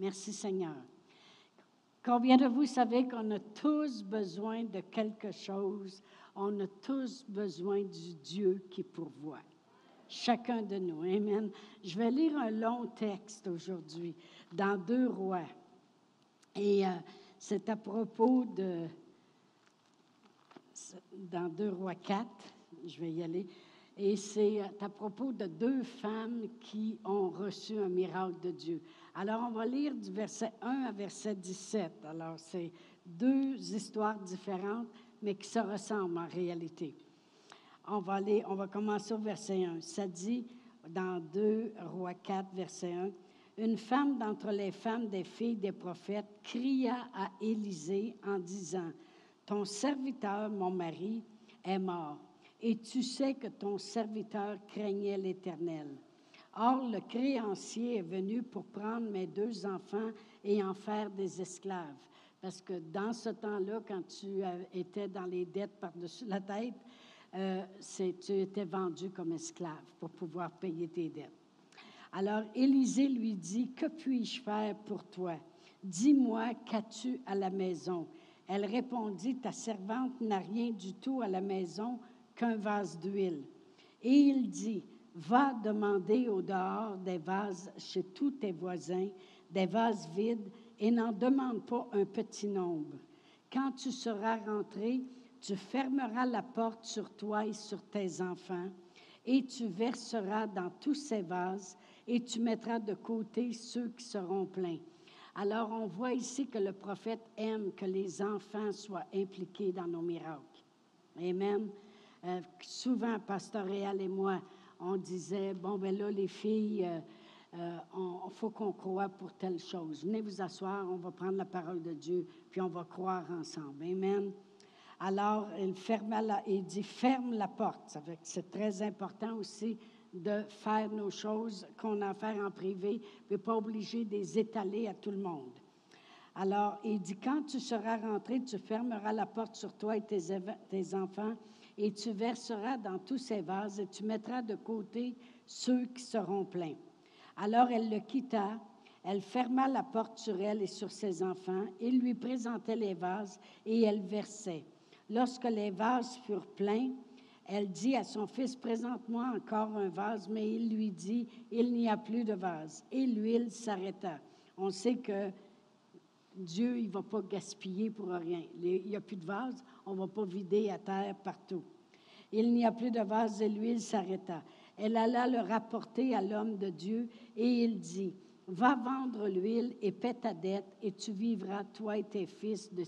Merci Seigneur. Combien de vous savez qu'on a tous besoin de quelque chose? On a tous besoin du Dieu qui pourvoit. Chacun de nous. Amen. Je vais lire un long texte aujourd'hui dans Deux Rois. Et euh, c'est à propos de. Dans Deux Rois 4, je vais y aller. Et c'est à propos de deux femmes qui ont reçu un miracle de Dieu. Alors, on va lire du verset 1 à verset 17. Alors, c'est deux histoires différentes, mais qui se ressemblent en réalité. On va, aller, on va commencer au verset 1. Ça dit dans 2 Rois 4, verset 1, Une femme d'entre les femmes des filles des prophètes cria à Élisée en disant, Ton serviteur, mon mari, est mort, et tu sais que ton serviteur craignait l'Éternel. Or, le créancier est venu pour prendre mes deux enfants et en faire des esclaves. Parce que dans ce temps-là, quand tu étais dans les dettes par-dessus la tête, euh, tu étais vendu comme esclave pour pouvoir payer tes dettes. Alors Élisée lui dit, Que puis-je faire pour toi? Dis-moi, qu'as-tu à la maison? Elle répondit, Ta servante n'a rien du tout à la maison qu'un vase d'huile. Et il dit, Va demander au dehors des vases chez tous tes voisins, des vases vides, et n'en demande pas un petit nombre. Quand tu seras rentré, tu fermeras la porte sur toi et sur tes enfants, et tu verseras dans tous ces vases, et tu mettras de côté ceux qui seront pleins. Alors on voit ici que le prophète aime que les enfants soient impliqués dans nos miracles. Amen. Euh, souvent, Pasteur Réal et moi, on disait, bon, ben là, les filles, il euh, euh, faut qu'on croie pour telle chose. Venez vous asseoir, on va prendre la parole de Dieu, puis on va croire ensemble. Amen. Alors, il, ferma la, il dit, ferme la porte. C'est très important aussi de faire nos choses qu'on a à faire en privé, mais pas obligé de les étaler à tout le monde. Alors, il dit, quand tu seras rentré, tu fermeras la porte sur toi et tes, tes enfants et tu verseras dans tous ces vases et tu mettras de côté ceux qui seront pleins. Alors elle le quitta, elle ferma la porte sur elle et sur ses enfants, il lui présentait les vases et elle versait. Lorsque les vases furent pleins, elle dit à son fils, Présente-moi encore un vase, mais il lui dit, Il n'y a plus de vase. Et l'huile s'arrêta. On sait que Dieu, il ne va pas gaspiller pour rien. Il n'y a plus de vase, on ne va pas vider à terre partout. Il n'y a plus de vase et l'huile s'arrêta. Elle alla le rapporter à l'homme de Dieu et il dit, Va vendre l'huile et paie ta dette et tu vivras, toi et tes fils, de,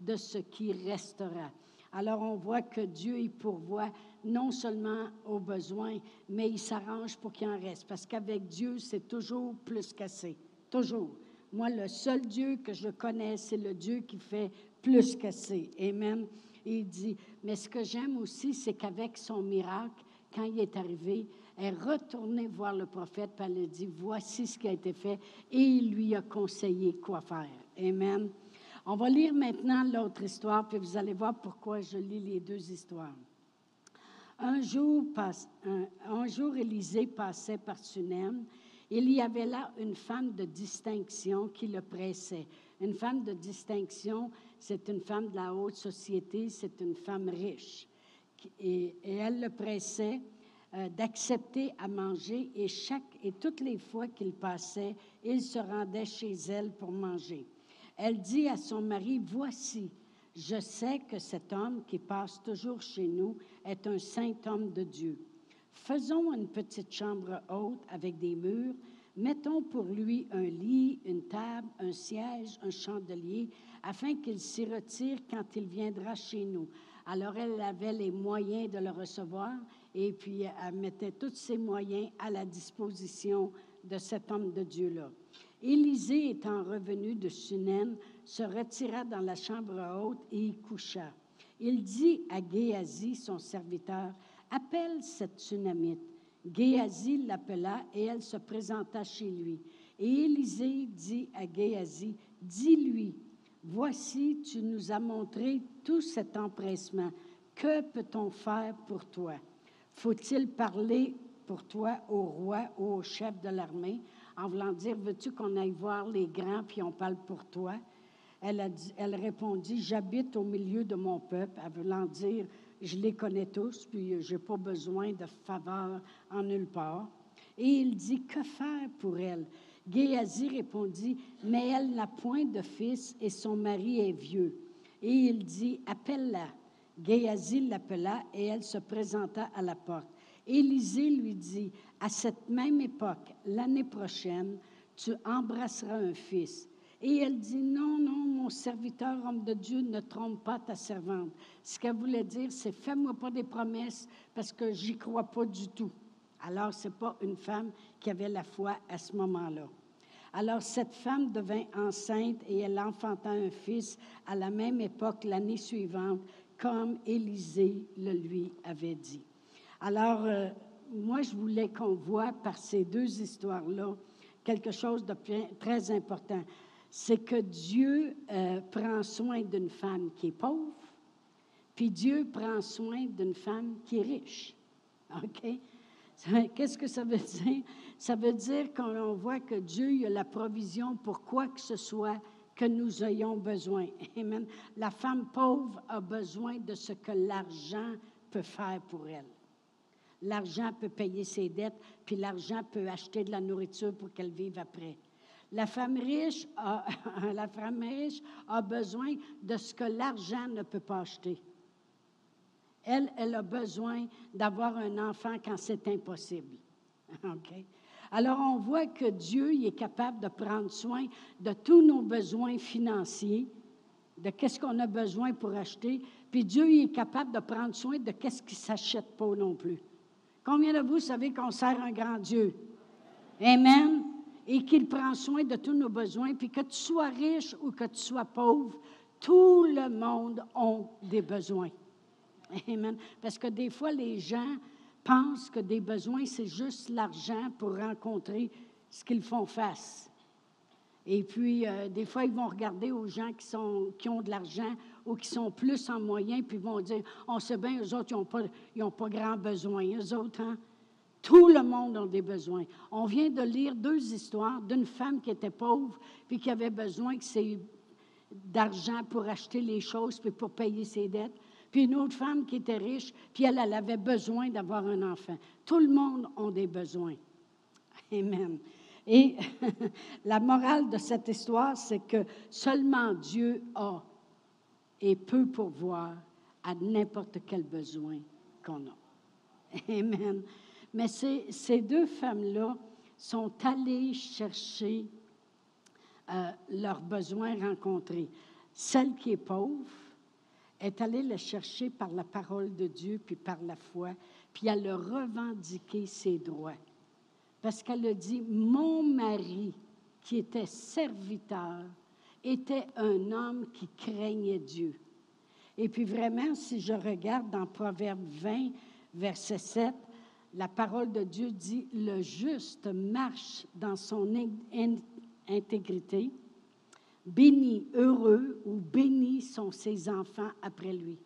de ce qui restera. Alors on voit que Dieu il pourvoit non seulement aux besoins, mais il s'arrange pour qu'il en reste. Parce qu'avec Dieu, c'est toujours plus qu'assez. Toujours. Moi, le seul Dieu que je connais, c'est le Dieu qui fait plus qu'assez. Amen. Et il dit, mais ce que j'aime aussi, c'est qu'avec son miracle, quand il est arrivé, elle est retournée voir le prophète, puis elle a dit, voici ce qui a été fait, et il lui a conseillé quoi faire. Amen. On va lire maintenant l'autre histoire, puis vous allez voir pourquoi je lis les deux histoires. Un jour, un, un jour Élisée passait par Sunem. Il y avait là une femme de distinction qui le pressait. Une femme de distinction, c'est une femme de la haute société, c'est une femme riche. Et, elle le pressait euh, d'accepter à manger et, chaque, et toutes les fois qu'il passait, il se rendait chez elle pour manger. Elle dit à son mari, Voici, je sais que cet homme qui passe toujours chez nous est un saint homme de Dieu. Faisons une petite chambre haute avec des murs, mettons pour lui un lit, une table, un siège, un chandelier, afin qu'il s'y retire quand il viendra chez nous. Alors elle avait les moyens de le recevoir et puis elle mettait tous ses moyens à la disposition de cet homme de Dieu-là. Élisée, étant revenu de Sunem, se retira dans la chambre haute et y coucha. Il dit à Géasi, son serviteur, Appelle cette Sunamite. Géasi l'appela et elle se présenta chez lui. Et Élisée dit à Géasi, Dis-lui, Voici, tu nous as montré tout cet empressement. Que peut-on faire pour toi? Faut-il parler pour toi au roi ou au chef de l'armée en voulant dire, veux-tu qu'on aille voir les grands, puis on parle pour toi? Elle, elle répondit, j'habite au milieu de mon peuple, en voulant dire, je les connais tous, puis je n'ai pas besoin de faveur en nulle part. Et il dit, que faire pour elle? Géasi répondit, mais elle n'a point de fils et son mari est vieux. Et il dit, appelle-la. Géasi l'appela et elle se présenta à la porte. Élisée lui dit, à cette même époque, l'année prochaine, tu embrasseras un fils. Et elle dit, non, non, mon serviteur, homme de Dieu, ne trompe pas ta servante. Ce qu'elle voulait dire, c'est fais-moi pas des promesses parce que j'y crois pas du tout. Alors, ce n'est pas une femme qui avait la foi à ce moment-là. Alors, cette femme devint enceinte et elle enfanta un fils à la même époque, l'année suivante, comme Élisée le lui avait dit. Alors, euh, moi, je voulais qu'on voit par ces deux histoires-là quelque chose de très important c'est que Dieu euh, prend soin d'une femme qui est pauvre, puis Dieu prend soin d'une femme qui est riche. OK? Qu'est-ce que ça veut dire? Ça veut dire qu'on voit que Dieu a la provision pour quoi que ce soit que nous ayons besoin. Amen. La femme pauvre a besoin de ce que l'argent peut faire pour elle. L'argent peut payer ses dettes, puis l'argent peut acheter de la nourriture pour qu'elle vive après. La femme riche a, la femme riche a besoin de ce que l'argent ne peut pas acheter. Elle, elle a besoin d'avoir un enfant quand c'est impossible. Alors, on voit que Dieu il est capable de prendre soin de tous nos besoins financiers, de qu'est-ce qu'on a besoin pour acheter, puis Dieu il est capable de prendre soin de qu'est-ce qui ne s'achète pas non plus. Combien de vous savez qu'on sert un grand Dieu? Amen? Et qu'il prend soin de tous nos besoins, puis que tu sois riche ou que tu sois pauvre, tout le monde a des besoins. Amen. Parce que des fois, les gens pensent que des besoins, c'est juste l'argent pour rencontrer ce qu'ils font face. Et puis, euh, des fois, ils vont regarder aux gens qui, sont, qui ont de l'argent ou qui sont plus en moyen, puis ils vont dire, on sait bien, eux autres, ils n'ont pas, pas grand besoin. Eux autres, hein? Tout le monde a des besoins. On vient de lire deux histoires d'une femme qui était pauvre puis qui avait besoin d'argent pour acheter les choses puis pour payer ses dettes. Puis une autre femme qui était riche, puis elle, elle avait besoin d'avoir un enfant. Tout le monde a des besoins. Amen. Et la morale de cette histoire, c'est que seulement Dieu a et peut pourvoir à n'importe quel besoin qu'on a. Amen. Mais ces, deux femmes-là sont allées chercher euh, leurs besoins rencontrés. Celle qui est pauvre est allée le chercher par la parole de Dieu, puis par la foi, puis elle a revendiqué ses droits. Parce qu'elle a dit, mon mari, qui était serviteur, était un homme qui craignait Dieu. Et puis vraiment, si je regarde dans Proverbe 20, verset 7, la parole de Dieu dit, le juste marche dans son intégrité, béni, heureux ou bénis sont ses enfants après lui.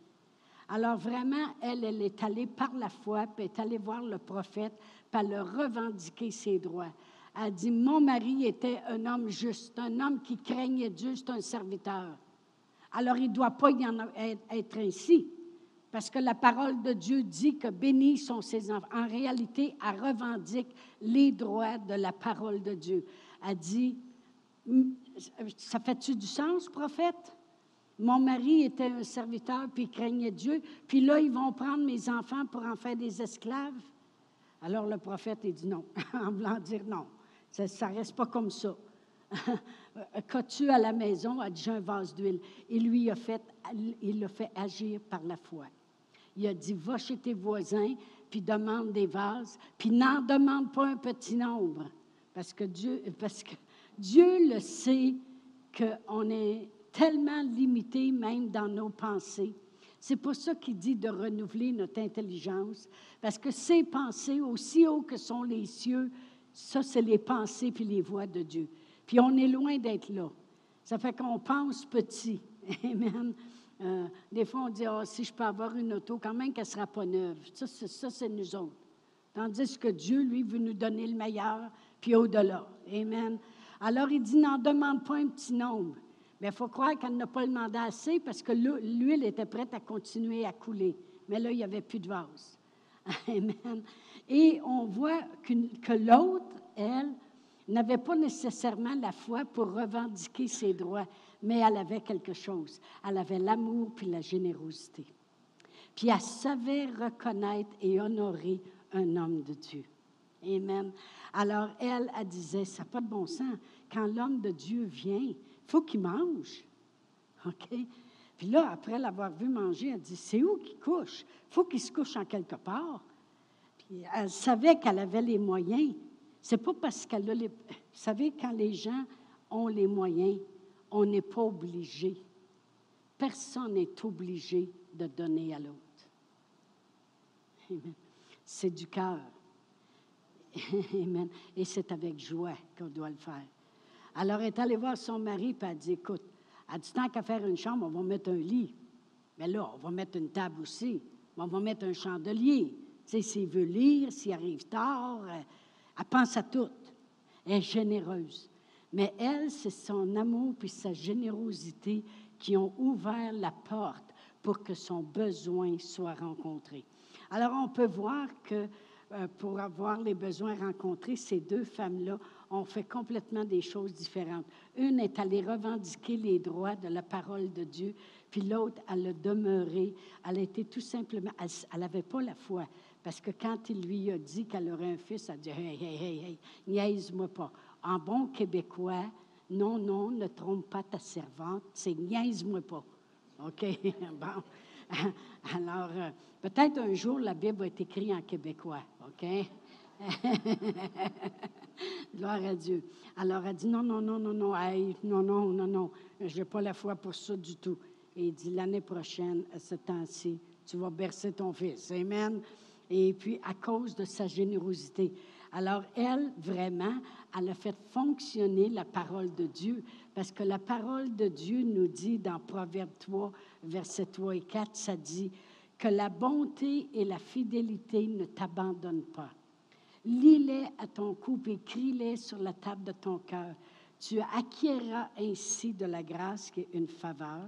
Alors vraiment, elle, elle est allée par la foi, puis est allée voir le prophète, pour elle revendiquer ses droits. Elle dit, mon mari était un homme juste, un homme qui craignait Dieu, c'est un serviteur. Alors il ne doit pas y en être ainsi. Parce que la parole de Dieu dit que bénis sont ses enfants. En réalité, elle revendique les droits de la parole de Dieu. Elle dit, ça fait-tu du sens, prophète? Mon mari était un serviteur, puis il craignait Dieu, puis là, ils vont prendre mes enfants pour en faire des esclaves. Alors le prophète, il dit non, en voulant dire non. Ça ne reste pas comme ça. Qu'as-tu à la maison? a dit, un vase d'huile. Et lui, a fait, il l'a fait agir par la foi. Il a dit, va chez tes voisins, puis demande des vases, puis n'en demande pas un petit nombre. Parce que Dieu, parce que Dieu le sait qu'on est tellement limité même dans nos pensées. C'est pour ça qu'il dit de renouveler notre intelligence, parce que ces pensées, aussi haut que sont les cieux, ça, c'est les pensées puis les voix de Dieu. Puis on est loin d'être là. Ça fait qu'on pense petit. Amen. Euh, des fois, on dit, oh, si je peux avoir une auto, quand même qu'elle ne sera pas neuve. Ça, c'est, ça, c'est nous autres. Tandis que Dieu, lui, veut nous donner le meilleur, puis au-delà. Amen. Alors, il dit, n'en demande pas un petit nombre. Mais il faut croire qu'elle n'a pas demandé assez parce que l'huile était prête à continuer à couler. Mais là, il n'y avait plus de vase. Amen. Et on voit que l'autre, elle, n'avait pas nécessairement la foi pour revendiquer ses droits, mais elle avait quelque chose. Elle avait l'amour puis la générosité. Puis elle savait reconnaître et honorer un homme de Dieu. Amen. Alors elle, elle disait, ça n'a pas de bon sens. Quand l'homme de Dieu vient, faut qu'il mange. OK? Puis là, après l'avoir vu manger, elle dit, c'est où qu'il couche? Faut qu'il se couche en quelque part. Puis elle savait qu'elle avait les moyens. C'est pas parce qu'elle a les... Vous savez, quand les gens ont les moyens, on n'est pas obligé. Personne n'est obligé de donner à l'autre. C'est du cœur. Amen. Et c'est avec joie qu'on doit le faire. Alors, elle est allée voir son mari, puis elle dit Écoute, elle dit tant qu'à faire une chambre, on va mettre un lit. Mais là, on va mettre une table aussi. On va mettre un chandelier. Tu sais, s'il veut lire, s'il arrive tard, euh, elle pense à tout. Elle est généreuse. Mais elle, c'est son amour puis sa générosité qui ont ouvert la porte pour que son besoin soit rencontré. Alors, on peut voir que euh, pour avoir les besoins rencontrés, ces deux femmes-là ont fait complètement des choses différentes. Une est allée revendiquer les droits de la parole de Dieu, puis l'autre, elle a demeuré. Elle était tout simplement, elle n'avait pas la foi. Parce que quand il lui a dit qu'elle aurait un fils, elle a dit Hey, hey, hey, hey, niaise-moi pas en bon québécois, non, non, ne trompe pas ta servante, c'est niaise-moi pas. OK? bon. Alors, euh, peut-être un jour, la Bible va être écrite en québécois. OK? Gloire à Dieu. Alors, elle dit non, non, non, non, non, hey, non, non, non, non, je n'ai pas la foi pour ça du tout. Et il dit l'année prochaine, à ce temps-ci, tu vas bercer ton fils. Amen. Et puis, à cause de sa générosité. Alors, elle, vraiment, elle a fait fonctionner la parole de Dieu, parce que la parole de Dieu nous dit dans Proverbe 3, versets 3 et 4, ça dit que la bonté et la fidélité ne t'abandonnent pas. Lis-les à ton cou et crie-les sur la table de ton cœur. Tu acquerras ainsi de la grâce qui est une faveur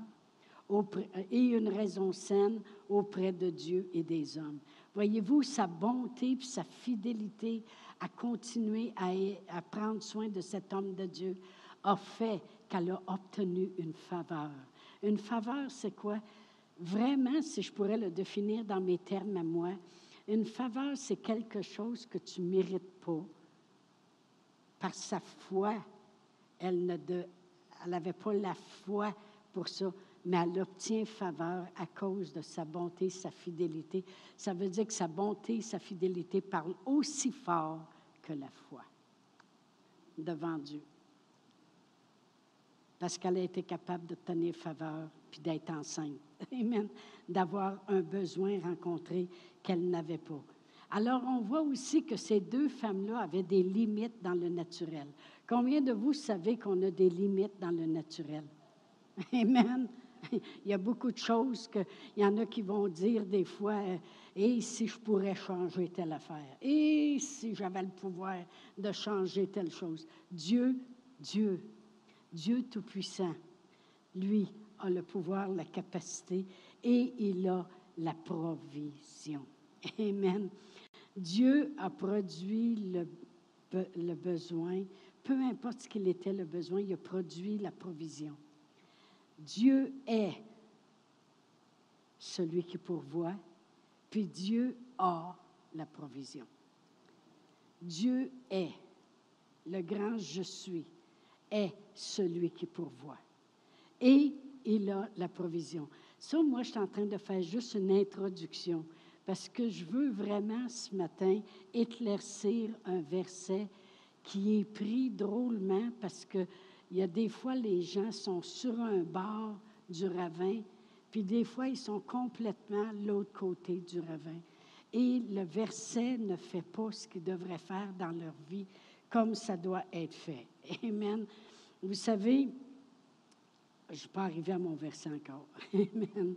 et une raison saine auprès de Dieu et des hommes. Voyez-vous, sa bonté et sa fidélité à continuer à, prendre soin de cet homme de Dieu a fait qu'elle a obtenu une faveur. Une faveur, c'est quoi? Vraiment, si je pourrais le définir dans mes termes à moi, une faveur, c'est quelque chose que tu ne mérites pas. Par sa foi, elle n'avait pas la foi pour ça, mais elle obtient faveur à cause de sa bonté, sa fidélité. Ça veut dire que sa bonté sa fidélité parlent aussi fort que la foi devant Dieu. Parce qu'elle a été capable de tenir faveur puis d'être enceinte. Amen. D'avoir un besoin rencontré qu'elle n'avait pas. Alors, on voit aussi que ces deux femmes-là avaient des limites dans le naturel. Combien de vous savez qu'on a des limites dans le naturel? Amen. Il y a beaucoup de choses qu'il y en a qui vont dire des fois, euh, et si je pourrais changer telle affaire, et si j'avais le pouvoir de changer telle chose? Dieu, Dieu, Dieu Tout-Puissant, lui, a le pouvoir, la capacité, et il a la provision. Amen. Dieu a produit le, le besoin, peu importe ce qu'il était le besoin, il a produit la provision. Dieu est celui qui pourvoit, puis Dieu a la provision. Dieu est, le grand je suis, est celui qui pourvoit. Et il a la provision. Ça, moi, je suis en train de faire juste une introduction parce que je veux vraiment ce matin éclaircir un verset qui est pris drôlement parce que il y a des fois, les gens sont sur un bord du ravin, puis des fois, ils sont complètement l'autre côté du ravin. Et le verset ne fait pas ce qu'il devrait faire dans leur vie comme ça doit être fait. Amen. Vous savez, je ne suis pas arrivé à mon verset encore. Amen.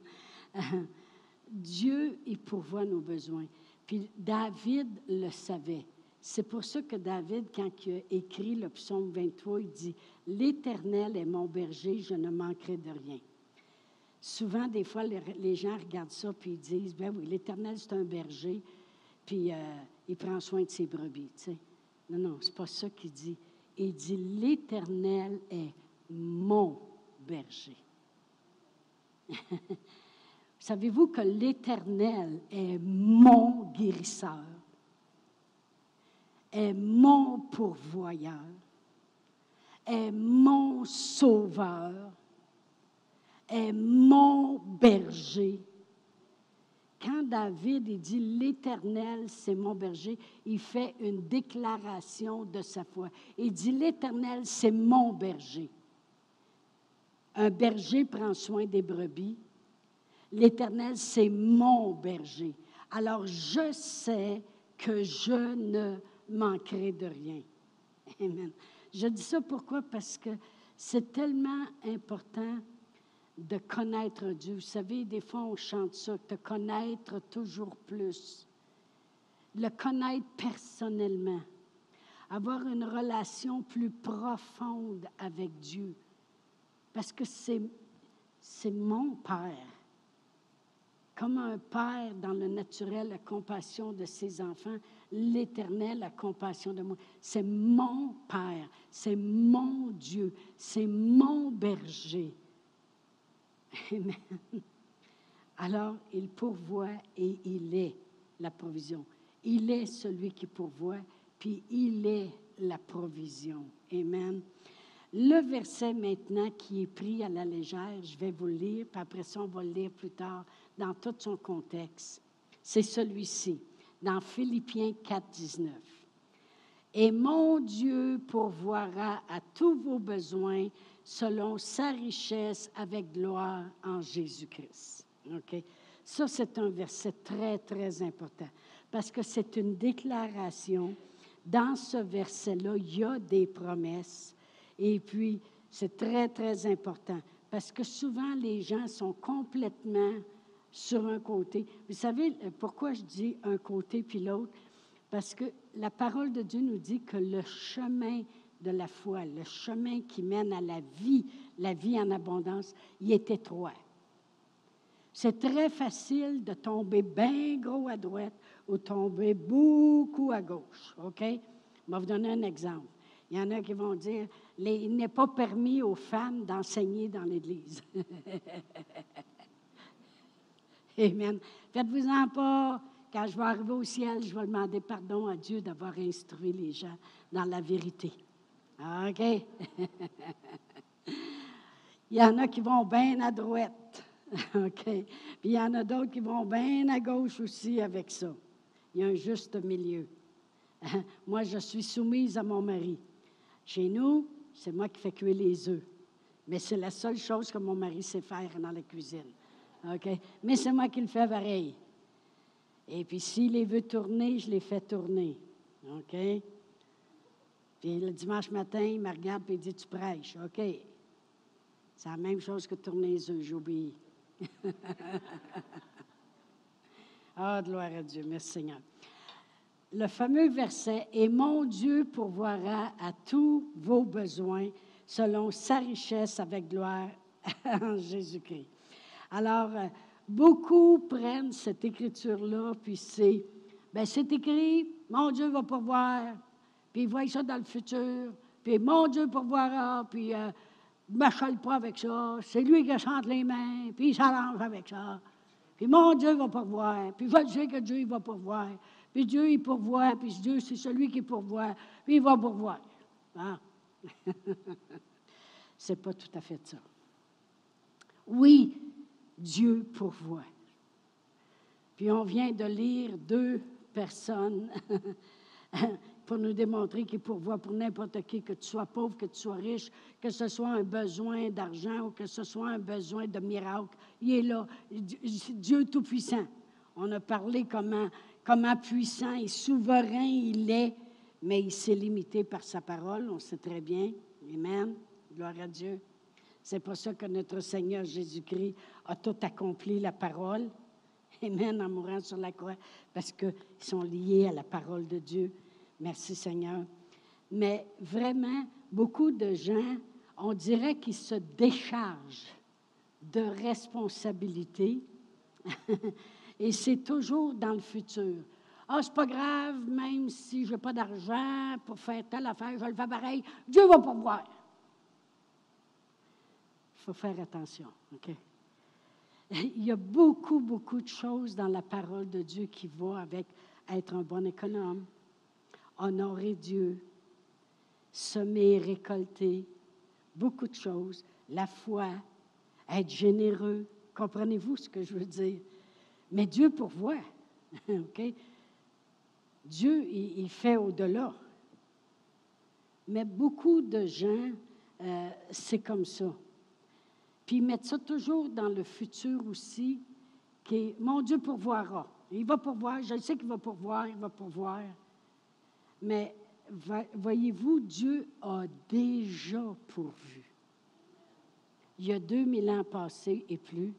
Dieu, il pourvoit nos besoins. Puis David le savait. C'est pour ça que David, quand il a écrit le psaume 23, il dit L'Éternel est mon berger, je ne manquerai de rien. Souvent, des fois, les, gens regardent ça puis ils disent Ben oui, l'Éternel, c'est un berger, puis euh, il prend soin de ses brebis. Non, non, c'est pas ça qu'il dit. Il dit L'Éternel est mon berger. Savez-vous que l'Éternel est mon guérisseur, est mon pourvoyeur, est mon sauveur, est mon berger. Quand David dit l'Éternel, c'est mon berger, il fait une déclaration de sa foi. Il dit l'Éternel, c'est mon berger. Un berger prend soin des brebis, L'Éternel, c'est mon berger. Alors je sais que je ne manquerai de rien. Amen. Je dis ça pourquoi? Parce que c'est tellement important de connaître Dieu. Vous savez, des fois, on chante ça, te connaître toujours plus. Le connaître personnellement. Avoir une relation plus profonde avec Dieu. Parce que c'est, c'est mon Père comme un père dans le naturel a compassion de ses enfants, l'Éternel a compassion de moi. C'est mon Père, c'est mon Dieu, c'est mon berger. Amen. Alors, il pourvoit et il est la provision. Il est celui qui pourvoit, puis il est la provision. Amen. Le verset maintenant qui est pris à la légère, je vais vous le lire, puis après ça, on va le lire plus tard dans tout son contexte. C'est celui-ci, dans Philippiens 4, 19. Et mon Dieu pourvoira à tous vos besoins selon sa richesse avec gloire en Jésus-Christ. OK? Ça, c'est un verset très, très important parce que c'est une déclaration. Dans ce verset-là, il y a des promesses et puis, c'est très, très important parce que souvent, les gens sont complètement sur un côté. Vous savez pourquoi je dis un côté puis l'autre? Parce que la parole de Dieu nous dit que le chemin de la foi, le chemin qui mène à la vie, la vie en abondance, il est étroit. C'est très facile de tomber bien gros à droite ou tomber beaucoup à gauche. OK? Je vais vous donner un exemple. Il y en a qui vont dire il n'est pas permis aux femmes d'enseigner dans l'Église. Amen. Faites-vous-en pas. Quand je vais arriver au ciel, je vais demander pardon à Dieu d'avoir instruit les gens dans la vérité. OK? il y en a qui vont bien à droite. OK? Puis il y en a d'autres qui vont bien à gauche aussi avec ça. Il y a un juste milieu. Moi, je suis soumise à mon mari. Chez nous, c'est moi qui fais cuire les œufs. Mais c'est la seule chose que mon mari sait faire dans la cuisine. OK? Mais c'est moi qui le fais pareil. Et puis, s'il les veut tourner, je les fais tourner. OK? Puis le dimanche matin, il me regarde et il dit Tu prêches. OK? C'est la même chose que tourner les œufs, j'obéis. Ah, oh, gloire à Dieu. Merci Seigneur le fameux verset Et mon Dieu pourvoira à tous vos besoins selon sa richesse avec gloire en Jésus-Christ. Alors, euh, beaucoup prennent cette écriture-là, puis c'est, ben c'est écrit, mon Dieu va pourvoir, puis ils voient ça dans le futur, puis mon Dieu pourvoira, puis euh, ne pas avec ça, c'est lui qui chante les mains, puis il s'arrange avec ça. Puis mon Dieu va pourvoir, puis je sais que Dieu il va pourvoir. Puis Dieu, il pourvoit, puis Dieu, c'est celui qui pourvoit, puis il va pourvoir. Ah. c'est pas tout à fait ça. Oui, Dieu pourvoit. Puis on vient de lire deux personnes pour nous démontrer qu'il pourvoit pour n'importe qui, que tu sois pauvre, que tu sois riche, que ce soit un besoin d'argent ou que ce soit un besoin de miracle. Il est là, Dieu Tout-Puissant. On a parlé comment comment puissant et souverain il est, mais il s'est limité par sa parole, on sait très bien. Amen. Gloire à Dieu. C'est pour ça que notre Seigneur Jésus-Christ a tout accompli la parole. Amen, en mourant sur la croix, parce qu'ils sont liés à la parole de Dieu. Merci Seigneur. Mais vraiment, beaucoup de gens, on dirait qu'ils se déchargent de responsabilités et c'est toujours dans le futur. Ah, c'est pas grave, même si je n'ai pas d'argent pour faire telle affaire, je le fais pareil. Dieu va pourvoir. Il faut faire attention, OK? Il y a beaucoup, beaucoup de choses dans la parole de Dieu qui vont avec être un bon économe, honorer Dieu, semer et récolter, beaucoup de choses, la foi, être généreux. Comprenez-vous ce que je veux dire? Mais Dieu pourvoit. OK? Dieu, il, fait au-delà. Mais beaucoup de gens, euh, c'est comme ça. Puis ils mettent ça toujours dans le futur aussi, qui est, mon Dieu pourvoira. Il va pourvoir, je sais qu'il va pourvoir, il va pourvoir. Mais voyez-vous, Dieu a déjà pourvu. Il y a 2000 ans passés et plus,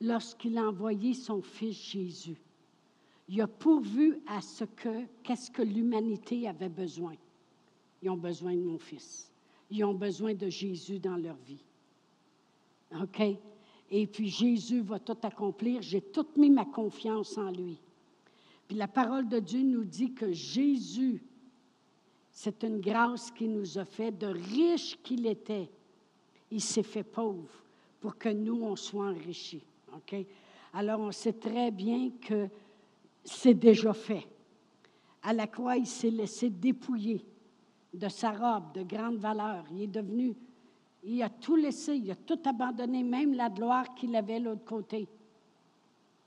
lorsqu'il a envoyé son Fils Jésus il a pourvu à ce que, qu'est-ce que l'humanité avait besoin. Ils ont besoin de mon fils. Ils ont besoin de Jésus dans leur vie. OK? Et puis Jésus va tout accomplir. J'ai tout mis ma confiance en lui. Puis la parole de Dieu nous dit que Jésus, c'est une grâce qu'il nous a fait, de riche qu'il était. Il s'est fait pauvre pour que nous, on soit enrichis. OK? Alors, on sait très bien que c'est déjà fait. À la croix, il s'est laissé dépouiller de sa robe de grande valeur. Il est devenu, il a tout laissé, il a tout abandonné, même la gloire qu'il avait de l'autre côté.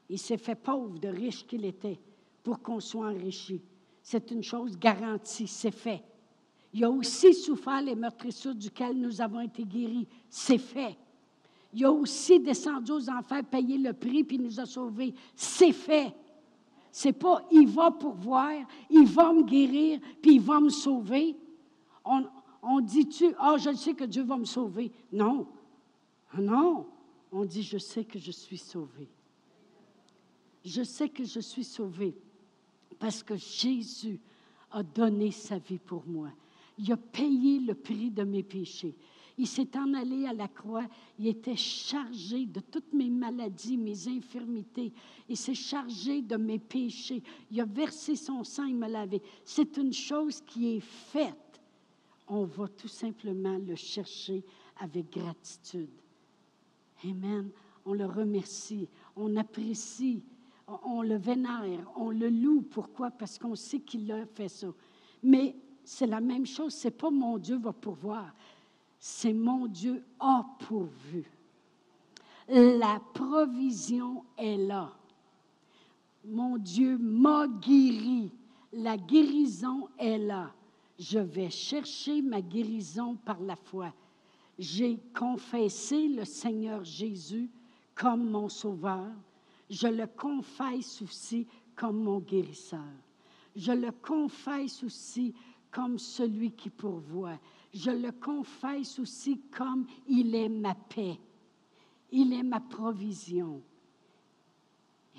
Il s'est fait pauvre de riche qu'il était pour qu'on soit enrichi. C'est une chose garantie, c'est fait. Il a aussi souffert les meurtrissures duquel nous avons été guéris. C'est fait. Il a aussi descendu aux enfers, payé le prix, puis nous a sauvés. C'est fait. C'est pas il va pourvoir, il va me guérir, puis il va me sauver. On dit-tu, ah, je sais que Dieu va me sauver. Non. Non. On dit, je sais que je suis sauvé. Je sais que je suis sauvé parce que Jésus a donné sa vie pour moi. Il a payé le prix de mes péchés. Il s'est en allé à la croix. Il était chargé de toutes mes maladies, mes infirmités. Il s'est chargé de mes péchés. Il a versé son sang, il m'a lavé. C'est une chose qui est faite. On va tout simplement le chercher avec gratitude. Amen. On le remercie, on apprécie, on, le vénère, on le loue. Pourquoi? Parce qu'on sait qu'il a fait ça. Mais c'est la même chose, c'est pas mon Dieu va pourvoir c'est mon Dieu a pourvu. La provision est là. Mon Dieu m'a guéri. La guérison est là. Je vais chercher ma guérison par la foi. J'ai confessé le Seigneur Jésus comme mon sauveur. Je le confesse aussi comme mon guérisseur. Je le confesse aussi comme celui qui pourvoit je le confesse aussi comme il est ma paix. Il est ma provision.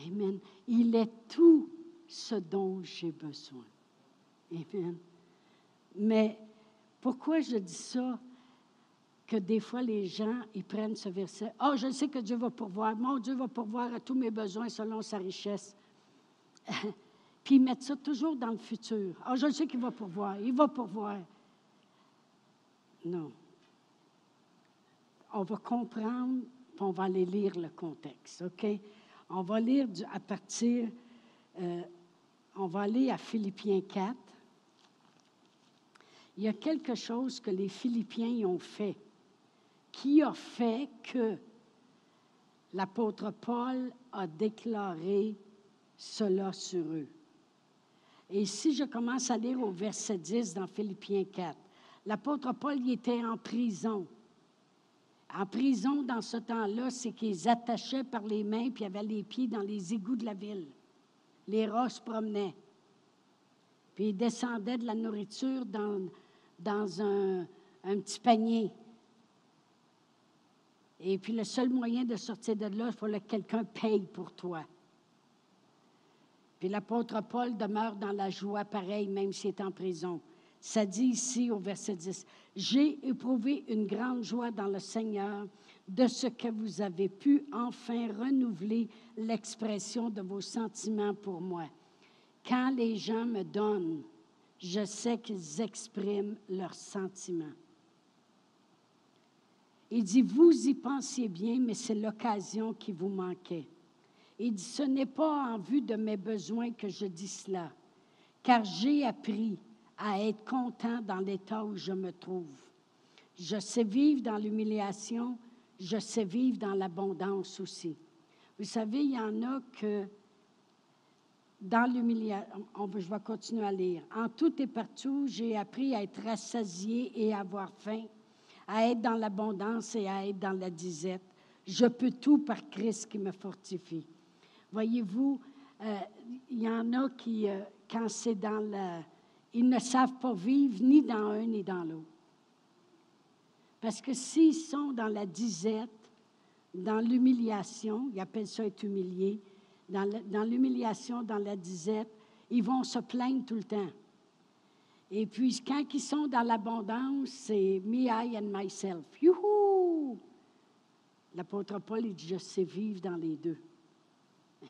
Amen. Il est tout ce dont j'ai besoin. Amen. Mais pourquoi je dis ça? Que des fois, les gens, ils prennent ce verset. Oh, je sais que Dieu va pourvoir. Mon Dieu va pourvoir à tous mes besoins selon sa richesse. Puis ils mettent ça toujours dans le futur. Oh, je sais qu'il va pourvoir. Il va pourvoir. Non. On va comprendre, puis on va aller lire le contexte, OK? On va lire à partir, euh, on va aller à Philippiens 4. Il y a quelque chose que les Philippiens ont fait, qui a fait que l'apôtre Paul a déclaré cela sur eux. Et si je commence à lire au verset 10 dans Philippiens 4, L'apôtre Paul il était en prison. En prison, dans ce temps-là, c'est qu'ils attachaient par les mains, puis avaient les pieds dans les égouts de la ville. Les rats promenaient. Puis ils descendaient de la nourriture dans, dans un, un petit panier. Et puis le seul moyen de sortir de là, il fallait que quelqu'un paye pour toi. Puis l'apôtre Paul demeure dans la joie pareille, même s'il est en prison. Ça dit ici au verset 10, J'ai éprouvé une grande joie dans le Seigneur de ce que vous avez pu enfin renouveler l'expression de vos sentiments pour moi. Quand les gens me donnent, je sais qu'ils expriment leurs sentiments. Il dit, vous y pensiez bien, mais c'est l'occasion qui vous manquait. Il dit, ce n'est pas en vue de mes besoins que je dis cela, car j'ai appris à être content dans l'état où je me trouve. Je sais vivre dans l'humiliation, je sais vivre dans l'abondance aussi. Vous savez, il y en a que dans l'humiliation, je vais continuer à lire. En tout et partout, j'ai appris à être rassasié et à avoir faim, à être dans l'abondance et à être dans la disette. Je peux tout par Christ qui me fortifie. Voyez-vous, euh, il y en a qui, euh, quand c'est dans la... Ils ne savent pas vivre ni dans un ni dans l'autre. Parce que s'ils sont dans la disette, dans l'humiliation, ils appellent ça être humilié, dans l'humiliation, dans la disette, ils vont se plaindre tout le temps. Et puis, quand ils sont dans l'abondance, c'est me, I and myself. Youhou! L'apôtre Paul, il dit, je sais vivre dans les deux.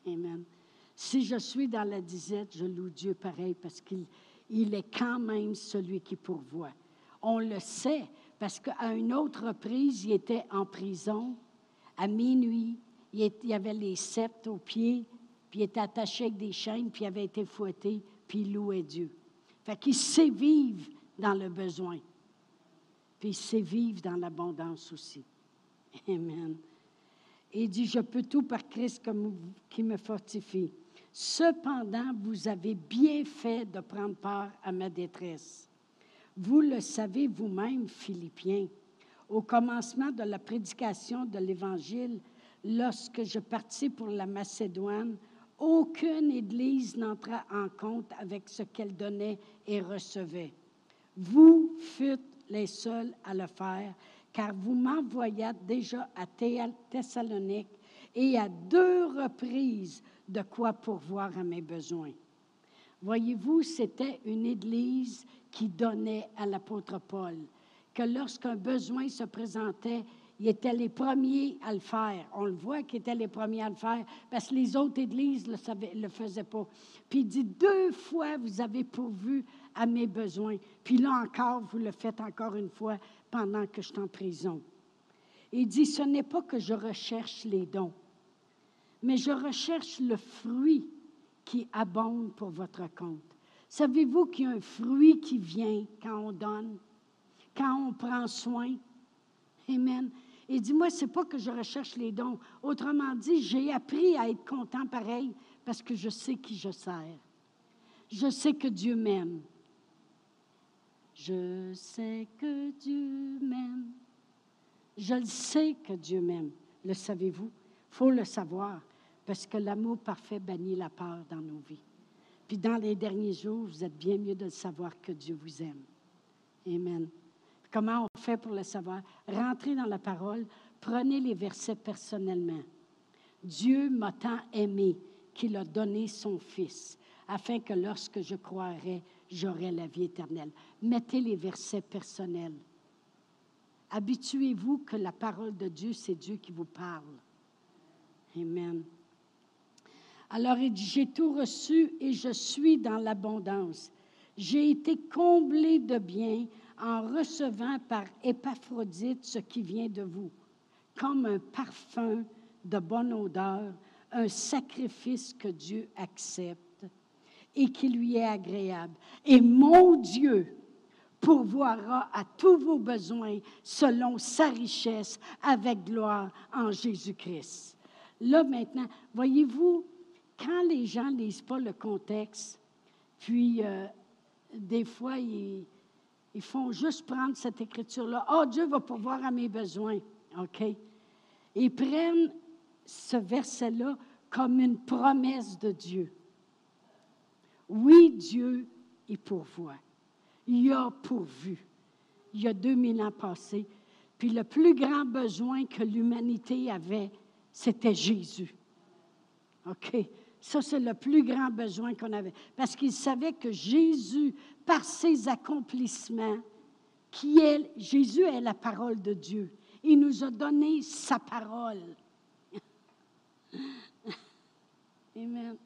Amen. Si je suis dans la disette, je loue Dieu pareil parce qu'il il est quand même celui qui pourvoit. On le sait parce qu'à une autre reprise, il était en prison. À minuit, il avait les sept aux pieds, puis il était attaché avec des chaînes, puis il avait été fouetté, puis il louait Dieu. Fait qu'il sait vivre dans le besoin, puis il sait vivre dans l'abondance aussi. Amen. Il dit, je peux tout par Christ qui me fortifie. Cependant, vous avez bien fait de prendre part à ma détresse. Vous le savez vous-même, Philippiens, au commencement de la prédication de l'Évangile, lorsque je partis pour la Macédoine, aucune Église n'entra en compte avec ce qu'elle donnait et recevait. Vous fûtes les seuls à le faire, car vous m'envoyâtes déjà à Thessalonique et à deux reprises de quoi pourvoir à mes besoins. Voyez-vous, c'était une Église qui donnait à l'apôtre Paul, que lorsqu'un besoin se présentait, ils étaient les premiers à le faire. On le voit qu'ils étaient les premiers à le faire parce que les autres églises ne le, faisaient pas. Puis il dit, deux fois, vous avez pourvu à mes besoins. Puis là encore, vous le faites encore une fois pendant que je suis en prison. Il dit, ce n'est pas que je recherche les dons, mais je recherche le fruit qui abonde pour votre compte. Savez-vous qu'il y a un fruit qui vient quand on donne, quand on prend soin? Amen. Il dit, moi, ce n'est pas que je recherche les dons. Autrement dit, j'ai appris à être content pareil parce que je sais qui je sers. Je sais que Dieu m'aime. Je sais que Dieu m'aime. Je le sais que Dieu m'aime. Le savez-vous? Faut le savoir, parce que l'amour parfait bannit la peur dans nos vies. Puis dans les derniers jours, vous êtes bien mieux de savoir que Dieu vous aime. Amen. Comment on fait pour le savoir? Rentrez dans la parole, prenez les versets personnellement. Dieu m'a tant aimé qu'il a donné son Fils, afin que lorsque je croirais, j'aurai la vie éternelle. Mettez les versets personnels. Habituez-vous que la parole de Dieu, c'est Dieu qui vous parle. Amen. Alors il dit, j'ai tout reçu et je suis dans l'abondance. J'ai été comblé de biens en recevant par Épaphrodite ce qui vient de vous, comme un parfum de bonne odeur, un sacrifice que Dieu accepte et qui lui est agréable. Et mon Dieu pourvoira à tous vos besoins selon sa richesse avec gloire en Jésus-Christ. Là maintenant, voyez-vous, quand les gens ne lisent pas le contexte, puis euh, des fois, ils, ils, font juste prendre cette écriture-là. Oh, Dieu va pourvoir à mes besoins. OK? Ils prennent ce verset-là comme une promesse de Dieu. Oui, Dieu est pourvoit. Il a pourvu. Il y a 2000 ans passés. Puis le plus grand besoin que l'humanité avait, c'était Jésus. OK? Ça, c'est le plus grand besoin qu'on avait. Parce qu'il savait que Jésus, par ses accomplissements, qui est, Jésus est la parole de Dieu. Il nous a donné sa parole. Amen.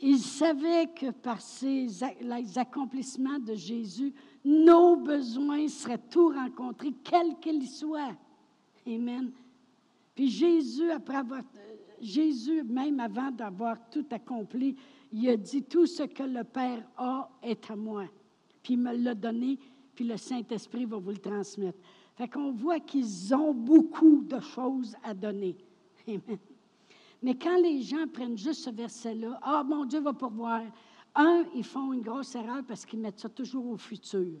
Il savait que par ces, les accomplissements de Jésus, nos besoins seraient tous rencontrés, quels qu'ils soient. Amen. Puis Jésus, après avoir, Jésus, même avant d'avoir tout accompli, il a dit, tout ce que le Père a est à moi. Puis il me l'a donné, puis le Saint-Esprit va vous le transmettre. Fait qu'on voit qu'ils ont beaucoup de choses à donner. Amen. Mais quand les gens prennent juste ce verset-là, ah, mon Dieu va pourvoir. Un, ils font une grosse erreur parce qu'ils mettent ça toujours au futur.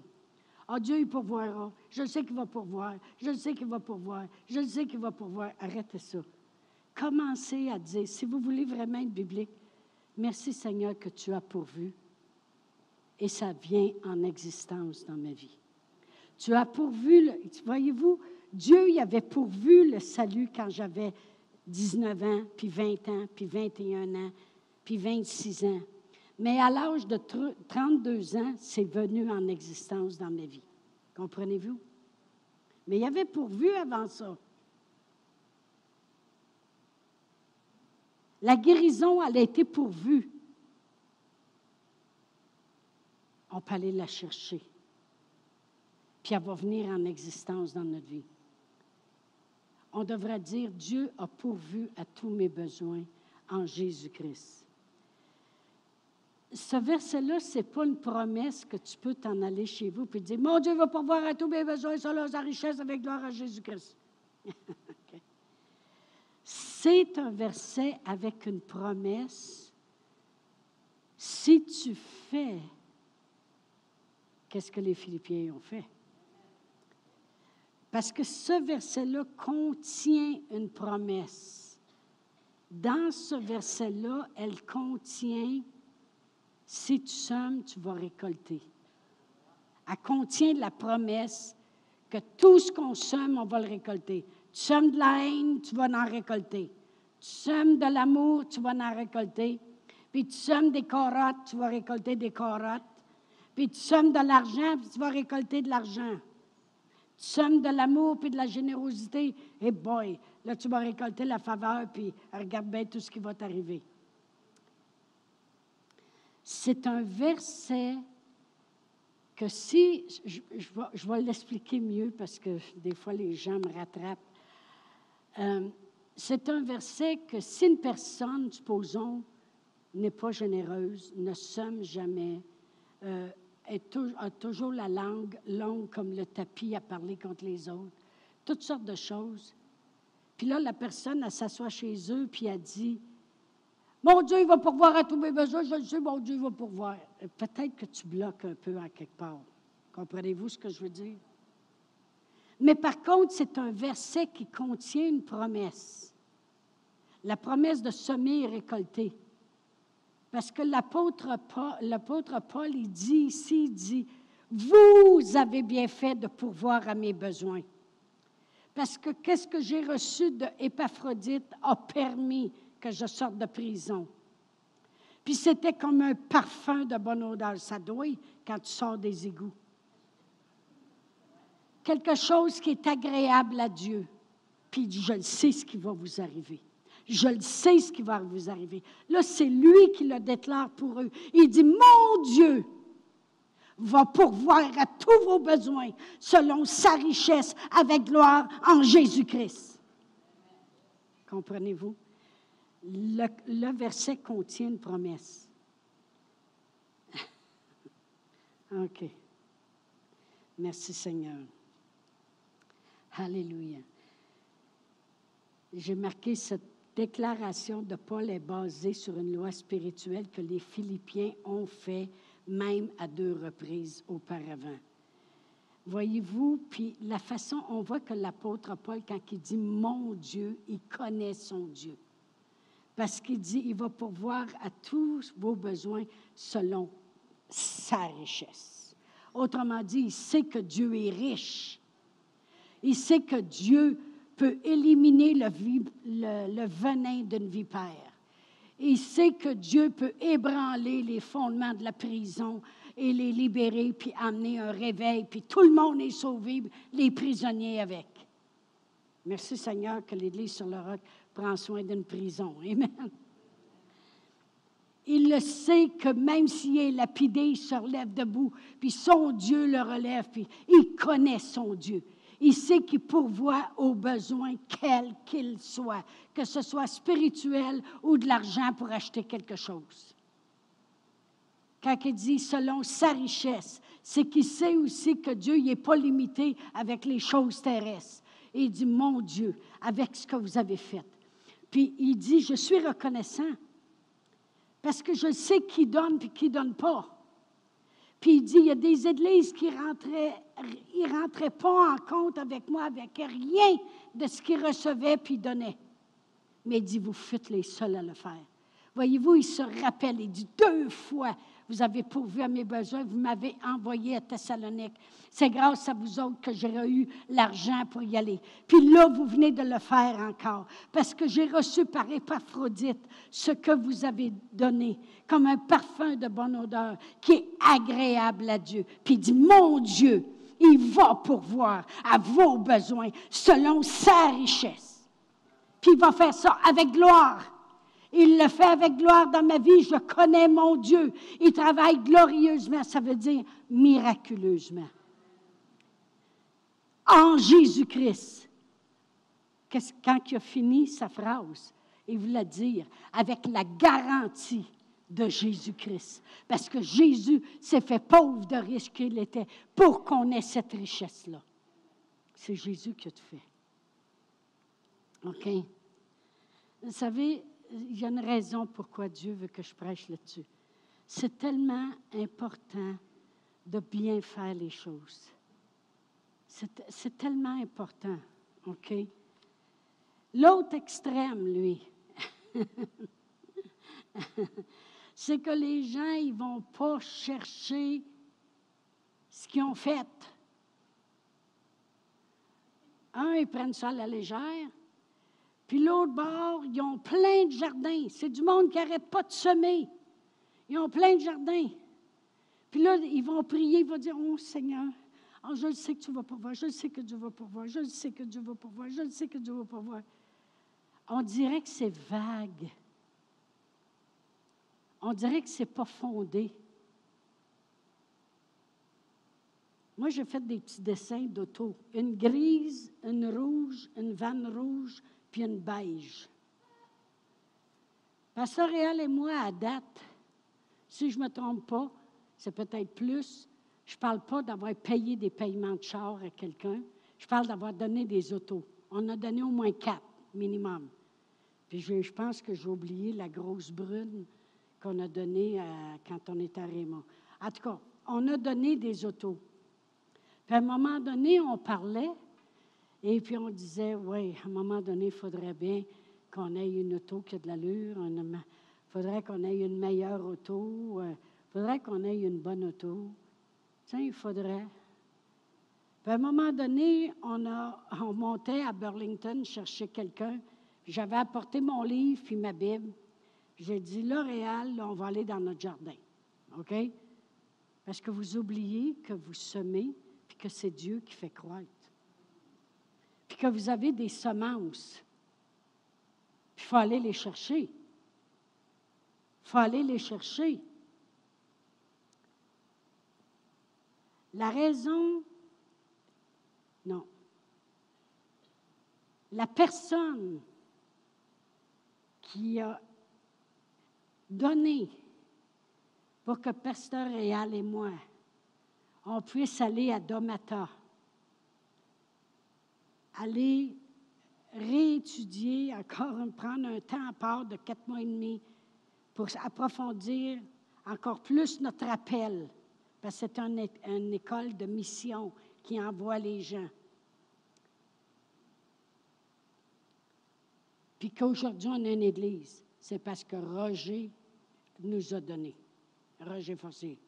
Ah, Dieu, il pourvoira. Je sais qu'il va pourvoir. Je sais qu'il va pourvoir. Je sais qu'il va pourvoir. Arrêtez ça. Commencez à dire, si vous voulez vraiment être biblique, merci Seigneur que tu as pourvu. Et ça vient en existence dans ma vie. Tu as pourvu, voyez-vous, Dieu y avait pourvu le salut quand j'avais 19 ans, puis 20 ans, puis 21 ans, puis 26 ans. Mais à l'âge de 32 ans, c'est venu en existence dans ma vie. Comprenez-vous? Mais il y avait pourvu avant ça. La guérison, elle a été pourvue. On peut aller la chercher. Puis elle va venir en existence dans notre vie on devrait dire, Dieu a pourvu à tous mes besoins en Jésus-Christ. Ce verset-là, ce n'est pas une promesse que tu peux t'en aller chez vous et dire, mon Dieu va pourvoir à tous mes besoins selon sa richesse avec gloire à Jésus-Christ. C'est un verset avec une promesse. Si tu fais, qu'est-ce que les Philippiens ont fait? Parce que ce verset-là contient une promesse. Dans ce verset-là, elle contient, si tu sèmes, tu vas récolter. Elle contient la promesse que tout ce qu'on sème, on va le récolter. Tu sèmes de la haine, tu vas en récolter. Tu sèmes de l'amour, tu vas en récolter. Puis tu sèmes des carottes, tu vas récolter des carottes. Puis tu sèmes de l'argent, puis tu vas récolter de l'argent sommes de l'amour puis de la générosité, et eh boy, là, tu vas récolter la faveur, puis regarde bien tout ce qui va t'arriver. C'est un verset que si, je, vais, l'expliquer mieux parce que des fois les gens me rattrapent. Euh, c'est un verset que si une personne, supposons, n'est pas généreuse, ne somme jamais, euh, a toujours la langue longue comme le tapis à parler contre les autres. Toutes sortes de choses. Puis là, la personne, elle s'assoit chez eux, puis elle dit Mon Dieu, il va pourvoir à tous mes besoins, je le sais, mon Dieu va pourvoir. Peut-être que tu bloques un peu à quelque part. Comprenez-vous ce que je veux dire? Mais par contre, c'est un verset qui contient une promesse. La promesse de semer et récolter. Parce que l'apôtre Paul, l'apôtre il dit ici, il dit, vous avez bien fait de pourvoir à mes besoins. Parce que qu'est-ce que j'ai reçu de Épaphrodite a permis que je sorte de prison. Puis c'était comme un parfum de bonne odeur. Ça doit quand tu sors des égouts. Quelque chose qui est agréable à Dieu. Puis je sais ce qui va vous arriver. Je le sais ce qui va vous arriver. Là, c'est lui qui le déclare pour eux. Il dit, mon Dieu va pourvoir à tous vos besoins selon sa richesse avec gloire en Jésus-Christ. Comprenez-vous? Le, le, verset contient une promesse. OK. Merci Seigneur. Alléluia. J'ai marqué cette déclaration de Paul est basée sur une loi spirituelle que les Philippiens ont fait même à deux reprises auparavant. Voyez-vous, puis la façon, on voit que l'apôtre Paul, quand il dit mon Dieu, il connaît son Dieu. Parce qu'il dit, il va pourvoir à tous vos besoins selon sa richesse. Autrement dit, il sait que Dieu est riche. Il sait que Dieu peut éliminer le, venin d'une vipère. Il sait que Dieu peut ébranler les fondements de la prison et les libérer, puis amener un réveil, puis tout le monde est sauvé, les prisonniers avec. Merci Seigneur que l'Église sur le roc prend soin d'une prison. Amen. Il le sait que même s'il est lapidé, il se relève debout, puis son Dieu le relève, puis il connaît son Dieu. Il sait qu'il pourvoit aux besoins, quels qu'ils soient, que ce soit spirituel ou de l'argent pour acheter quelque chose. Quand il dit selon sa richesse, c'est qu'il sait aussi que Dieu n'est pas limité avec les choses terrestres. Et il dit, mon Dieu, avec ce que vous avez fait. Puis il dit, je suis reconnaissant parce que je sais qui donne et qui ne donne pas. Puis il dit, il y a des églises qui rentraient, ils rentraient pas en compte avec moi, avec rien de ce qu'ils recevaient puis donnaient. Mais il dit, vous faites les seuls à le faire. Voyez-vous, il se rappelle, il dit deux fois, vous avez pourvu à mes besoins, vous m'avez envoyé à Thessalonique. C'est grâce à vous autres que j'ai eu l'argent pour y aller. Puis là, vous venez de le faire encore, parce que j'ai reçu par Épaphrodite ce que vous avez donné comme un parfum de bonne odeur qui est agréable à Dieu. Puis il dit, mon Dieu, il va pourvoir à vos besoins selon sa richesse. Puis il va faire ça avec gloire. Il le fait avec gloire dans ma vie. Je connais mon Dieu. Il travaille glorieusement, ça veut dire miraculeusement. En Jésus-Christ. Quand il a fini sa phrase, il voulait dire avec la garantie de Jésus-Christ. Parce que Jésus s'est fait pauvre de risque qu'il était pour qu'on ait cette richesse-là. C'est Jésus qui a tout fait. OK? Vous savez, il y a une raison pourquoi Dieu veut que je prêche là-dessus. C'est tellement important de bien faire les choses. C'est tellement important, OK? L'autre extrême, lui, c'est que les gens, ils ne vont pas chercher ce qu'ils ont fait. Un, ils prennent ça à la légère. Puis l'autre bord, ils ont plein de jardins. C'est du monde qui n'arrête pas de semer. Ils ont plein de jardins. Puis là, ils vont prier, ils vont dire, oh Seigneur, oh, je sais que tu vas pourvoir, je sais que Dieu va pourvoir, je sais que Dieu va pourvoir, je sais que Dieu va pourvoir. On dirait que c'est vague. On dirait que ce n'est pas fondé. Moi, j'ai fait des petits dessins d'auto. Une grise, une rouge, une vanne rouge, puis une beige. Pasteur Réal et moi, à date, si je ne me trompe pas, c'est peut-être plus, je ne parle pas d'avoir payé des paiements de char à quelqu'un, je parle d'avoir donné des autos. On a donné au moins quatre minimum. Puis je, pense que j'ai oublié la grosse brune qu'on a donnée quand on était à Raymond. En tout cas, on a donné des autos. Puis à un moment donné, on parlait, et puis on disait, oui, à un moment donné, il faudrait bien qu'on ait une auto qui a de l'allure, il faudrait qu'on ait une meilleure auto, il euh, faudrait qu'on ait une bonne auto. Tiens, il faudrait. Puis à un moment donné, on, a, on montait à Burlington chercher quelqu'un. J'avais apporté mon livre puis ma Bible. J'ai dit, L'Oréal, on va aller dans notre jardin. OK? Parce que vous oubliez que vous semez puis que c'est Dieu qui fait croître puis que vous avez des semences. il faut aller les chercher. Il faut aller les chercher. La raison, non. La personne qui a donné pour que Pasteur Réal et moi, on puisse aller à Domata aller réétudier, encore prendre un temps à part de quatre mois et demi pour approfondir encore plus notre appel, parce que c'est une école de mission qui envoie les gens. Puis qu'aujourd'hui, on a une église, c'est parce que Roger nous a donné. Roger Fossé.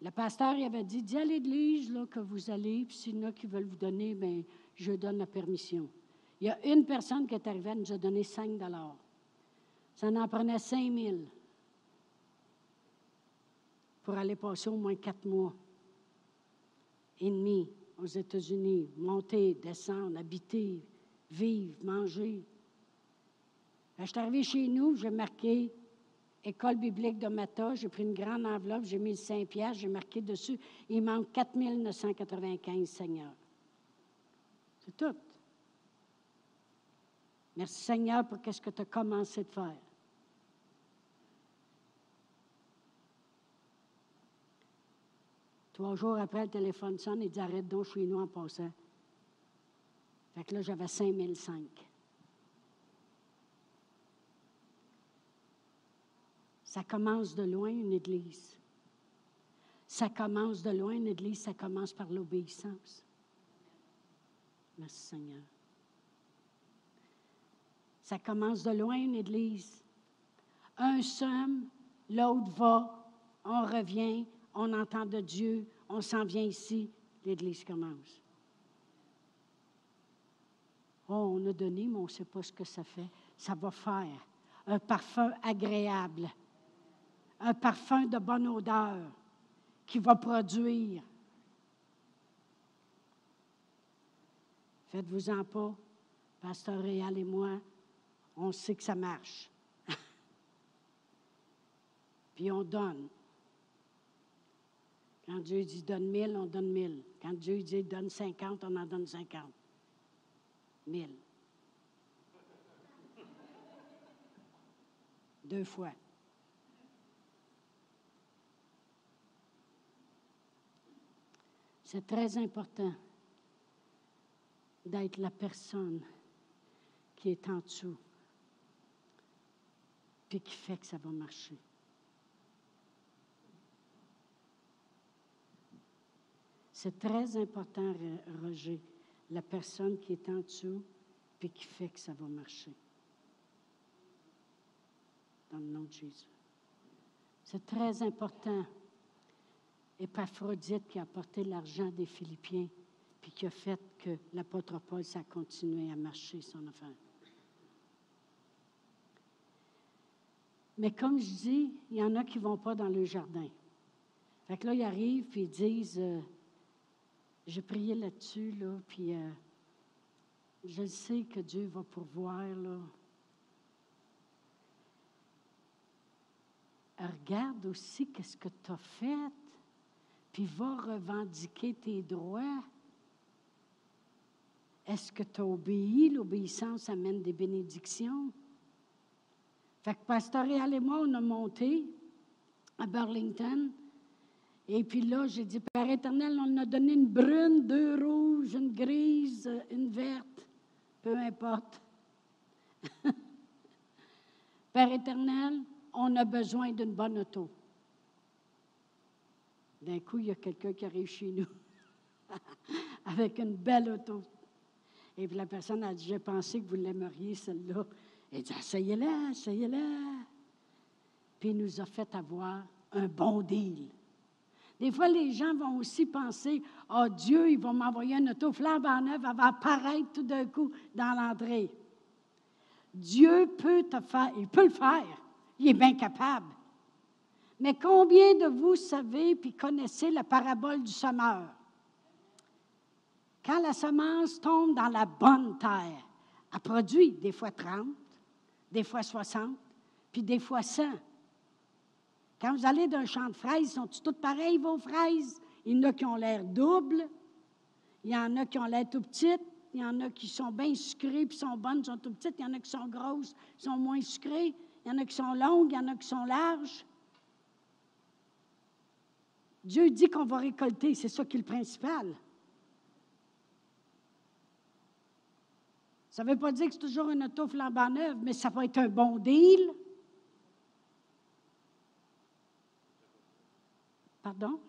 Le pasteur avait dit, dis à l'église là, que vous allez, puis s'il y en a qui veulent vous donner, bien, je donne la permission. Il y a une personne qui est arrivée, elle nous a donné 5 Ça en prenait 5 000 pour aller passer au moins quatre mois et demi aux États-Unis, monter, descendre, habiter, vivre, manger. Je suis arrivé chez nous, j'ai marqué École biblique de Mata, j'ai pris une grande enveloppe, j'ai mis 5 pièces, j'ai marqué dessus, il manque 4 995 Seigneur. C'est tout. Merci Seigneur pour ce que tu as commencé de faire. Trois jours après, le téléphone sonne, il dit Arrête donc, chez nous en passant. Fait que là, j'avais 5005. Ça commence de loin, une église. Ça commence de loin, une église, ça commence par l'obéissance. Merci Seigneur. Ça commence de loin, une église. Un somme, l'autre va, on revient, on entend de Dieu, on s'en vient ici, l'Église commence. Oh, on a donné, mais on ne sait pas ce que ça fait. Ça va faire un parfum agréable, un parfum de bonne odeur qui va produire. Faites-vous-en pas, Pasteur Réal et moi, on sait que ça marche. Puis on donne. Quand Dieu dit donne mille, on donne mille. Quand Dieu dit donne cinquante, on en donne cinquante. Mille. Deux fois. C'est très important d'être la personne qui est en dessous, puis qui fait que ça va marcher. C'est très important, Roger, la personne qui est en dessous puis qui fait que ça va marcher. Dans le nom de Jésus. C'est très important. Épaphrodite qui a apporté l'argent des Philippiens puis qui a fait que l'apôtre Paul, ça a continué à marcher son affaire. Mais comme je dis, il y en a qui ne vont pas dans le jardin. Fait que là, ils arrivent et ils disent euh, j'ai prié là-dessus, là, puis euh, je sais que Dieu va pourvoir, là. Regarde aussi qu'est-ce que tu as fait, puis va revendiquer tes droits. Est-ce que tu as obéi? L'obéissance amène des bénédictions. Fait que Pasteur et moi, on a monté à Burlington et puis là, j'ai dit, Père éternel, on a donné une brune, deux rouges, une grise, une verte, peu importe. Père éternel, on a besoin d'une bonne auto. D'un coup, il y a quelqu'un qui arrive chez nous avec une belle auto. Et puis la personne a dit, j'ai pensé que vous l'aimeriez, celle-là. Elle dit, essayez-la, essayez-la. Puis il nous a fait avoir un bon deal. Des fois, les gens vont aussi penser, oh Dieu, il va m'envoyer un auto en neuf, elle va apparaître tout d'un coup dans l'entrée. Dieu peut te faire, il peut le faire, il est bien capable. Mais combien de vous savez puis connaissez la parabole du semeur? Quand la semence tombe dans la bonne terre, elle produit des fois 30, des fois 60, puis des fois 100. Quand vous allez d'un champ de fraises, sont toutes pareilles, vos fraises? Il y en a qui ont l'air doubles, il y en a qui ont l'air tout petites, il y en a qui sont bien sucrées puis sont bonnes, sont tout petites, il y en a qui sont grosses, sont moins sucrées, il y en a qui sont longues, il y en a qui sont larges. Dieu dit qu'on va récolter, c'est ça qui est le principal. Ça ne veut pas dire que c'est toujours une auto flambant neuve, mais ça va être un bon deal. Pardon?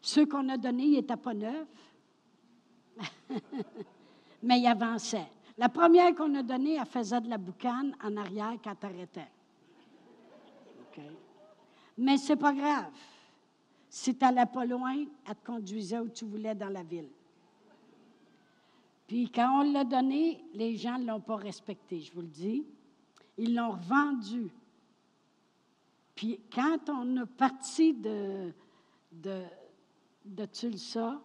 Ceux qu'on a donnés, ils n'étaient pas neufs. Mais ils avançaient. La première qu'on a donnée, elle faisait de la boucane en arrière quand elle arrêtait. Mais c'est pas grave. Si tu n'allais pas loin, elle te conduisait où tu voulais dans la ville. Puis quand on l'a donné, les gens ne l'ont pas respecté, je vous le dis. Ils l'ont revendu. Puis quand on est parti de, de, de Tulsa,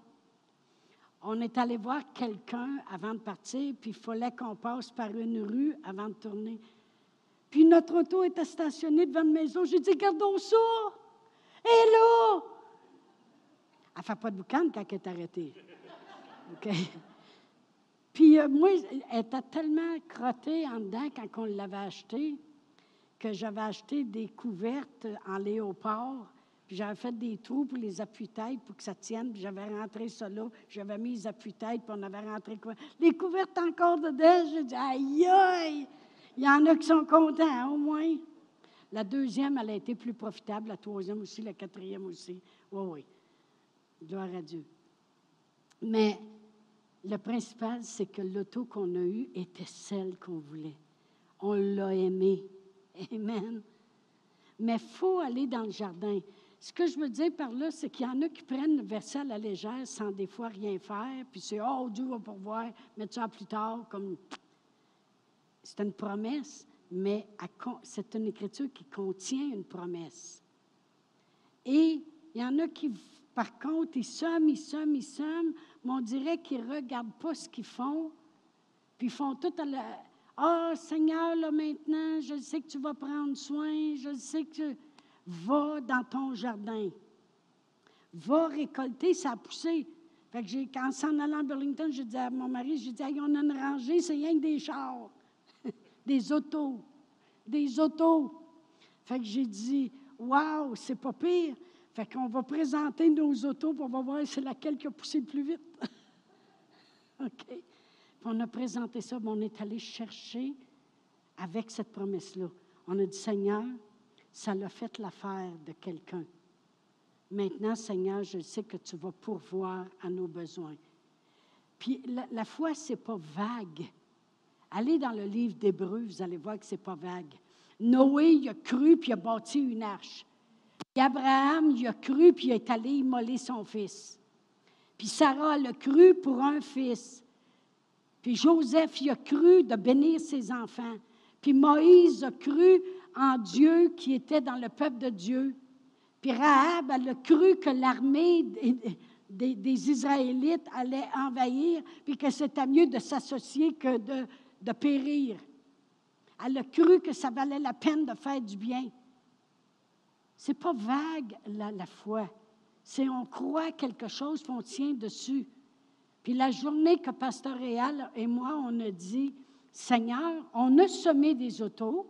on est allé voir quelqu'un avant de partir, puis il fallait qu'on passe par une rue avant de tourner. Puis notre auto était stationnée devant la maison. J'ai dit, gardons ça. Hello! Elle ne fait pas de boucan quand elle est arrêtée. OK? Puis euh, moi, elle était tellement crottée en dedans quand on l'avait acheté que j'avais acheté des couvertes en léopard puis j'avais fait des trous pour les appuis-têtes pour que ça tienne. Puis j'avais rentré ça là. J'avais mis les appuis-têtes, puis on avait rentré quoi? Les couvertes encore dedans. J'ai dit, aïe, aïe! Il y en a qui sont contents, au moins. La deuxième, elle a été plus profitable. La troisième aussi, la quatrième aussi. Oui, oui. Gloire à Dieu. Mais le principal, c'est que l'auto qu'on a eue était celle qu'on voulait. On l'a aimée. Amen. Mais il faut aller dans le jardin. Ce que je veux dire par là, c'est qu'il y en a qui prennent le verset à la légère sans des fois rien faire, puis c'est Oh, Dieu va pourvoir, mettre ça plus tard, comme. C'est une promesse, mais c'est une écriture qui contient une promesse. Et il y en a qui, par contre, ils somment, ils somment, ils somment, mais on dirait qu'ils ne regardent pas ce qu'ils font, puis ils font tout à la. Ah, oh, Seigneur, là maintenant, je sais que tu vas prendre soin, je sais que va dans ton jardin. Va récolter sa poussée. Fait que j'ai, quand s'en allant à Burlington, j'ai dit à mon mari, j'ai dit, on a une rangée, c'est rien que des chars, des autos, des autos. Fait que j'ai dit, waouh, c'est pas pire. Fait qu'on va présenter nos autos, pour on va voir c'est laquelle qui a poussé le plus vite. OK? Puis on a présenté ça, mais on est allé chercher avec cette promesse-là. On a dit, Seigneur, ça l'a fait l'affaire de quelqu'un. Maintenant, Seigneur, je sais que tu vas pourvoir à nos besoins. Puis la, foi, ce n'est pas vague. Allez dans le livre d'Hébreu, vous allez voir que ce n'est pas vague. Noé, il a cru, puis il a bâti une arche. Abraham, il a cru, puis il est allé immoler son fils. Puis Sarah, elle a cru pour un fils. Puis Joseph, il a cru de bénir ses enfants. Puis Moïse a cru en Dieu qui était dans le peuple de Dieu. Puis Rahab, elle a cru que l'armée des, Israélites allait envahir, puis que c'était mieux de s'associer que de, de périr. Elle a cru que ça valait la peine de faire du bien. C'est pas vague la, la foi. C'est on croit quelque chose, puis on tient dessus. Puis la journée que Pasteur Réal et moi, on a dit, Seigneur, on a semé des autos,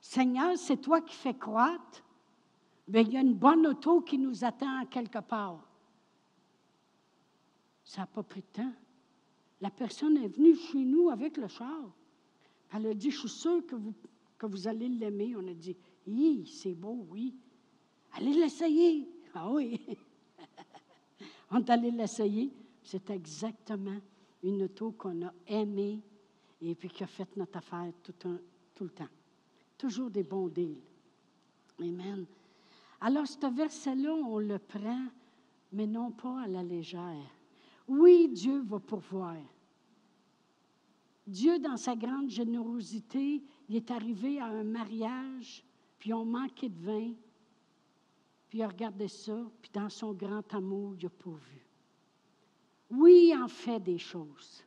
Seigneur, c'est toi qui fais croître. mais il y a une bonne auto qui nous attend quelque part. Ça n'a pas pris de temps. La personne est venue chez nous avec le char. Elle a dit, je suis sûre que vous, allez l'aimer. On a dit, oui, c'est beau, oui. Allez l'essayer. Ah oui. On est allé l'essayer. C'est exactement une auto qu'on a aimée et puis qui a fait notre affaire tout, tout le temps. Toujours des bons deals. Amen. Alors, ce verset-là, on le prend, mais non pas à la légère. Oui, Dieu va pourvoir. Dieu, dans sa grande générosité, il est arrivé à un mariage, puis on manquait de vin, puis il a regardé ça, puis dans son grand amour, il a pourvu. Oui, il en fait des choses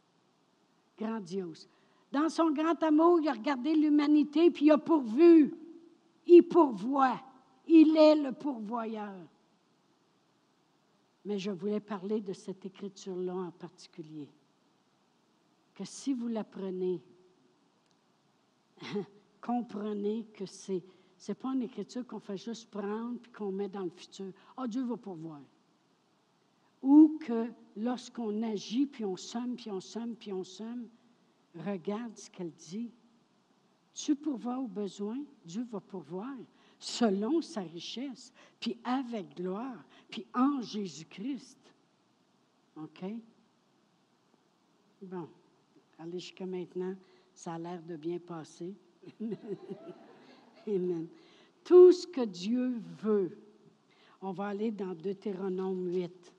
grandioses. Dans son grand amour, il a regardé l'humanité, puis il a pourvu. Il pourvoit. Il est le pourvoyeur. Mais je voulais parler de cette écriture-là en particulier. Que si vous la prenez, comprenez que c'est n'est pas une écriture qu'on fait juste prendre puis qu'on met dans le futur. Oh, Dieu va pourvoir. Ou que lorsqu'on agit, puis on somme, puis on somme, puis on somme, Regarde ce qu'elle dit. Tu pourvois aux besoins, Dieu va pourvoir selon sa richesse, puis avec gloire, puis en Jésus-Christ. OK? Bon, allez jusqu'à maintenant, ça a l'air de bien passer. Amen. Tout ce que Dieu veut. On va aller dans Deutéronome 8.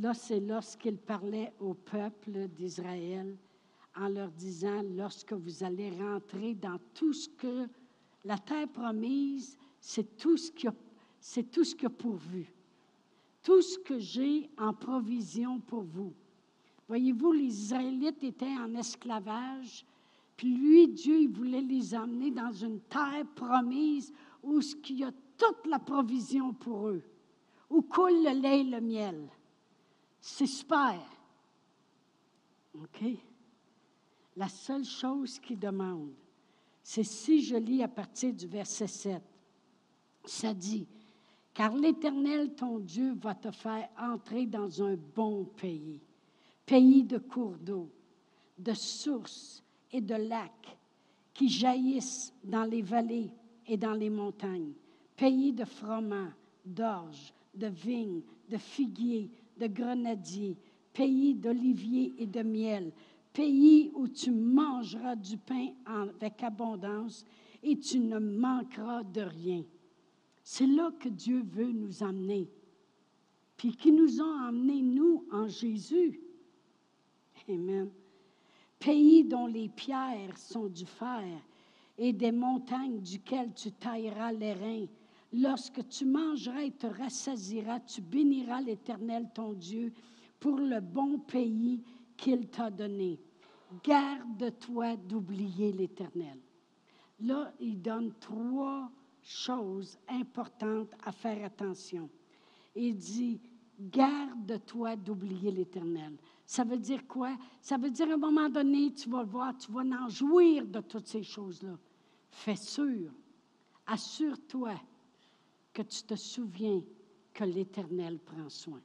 Là, c'est lorsqu'il parlait au peuple d'Israël en leur disant, lorsque vous allez rentrer dans tout ce que la terre promise, c'est tout ce qui a, tout ce a pourvu. Tout ce que j'ai en provision pour vous. Voyez-vous, les Israélites étaient en esclavage, puis lui, Dieu, il voulait les emmener dans une terre promise où il y a toute la provision pour eux, où coule le lait et le miel. C'est super. OK? La seule chose qu'il demande, c'est si je lis à partir du verset 7, ça dit, car l'Éternel, ton Dieu, va te faire entrer dans un bon pays, pays de cours d'eau, de sources et de lacs qui jaillissent dans les vallées et dans les montagnes, pays de froment, d'orge, de vignes, de figuiers, de grenadiers, pays d'oliviers et de miel, pays où tu mangeras du pain avec abondance et tu ne manqueras de rien. C'est là que Dieu veut nous emmener. Puis qui nous a emmenés, nous, en Jésus. Amen. Pays dont les pierres sont du fer et des montagnes duquel tu tailleras les reins. Lorsque tu mangeras et te rassasiras, tu béniras l'Éternel ton Dieu pour le bon pays qu'il t'a donné. Garde-toi d'oublier l'Éternel. Là, il donne trois chose importante à faire attention. Il dit, garde-toi d'oublier l'Éternel. Ça veut dire quoi? Ça veut dire à un moment donné, tu vas voir, tu vas en jouir de toutes ces choses-là. Fais sûr, assure-toi que tu te souviens que l'Éternel prend soin,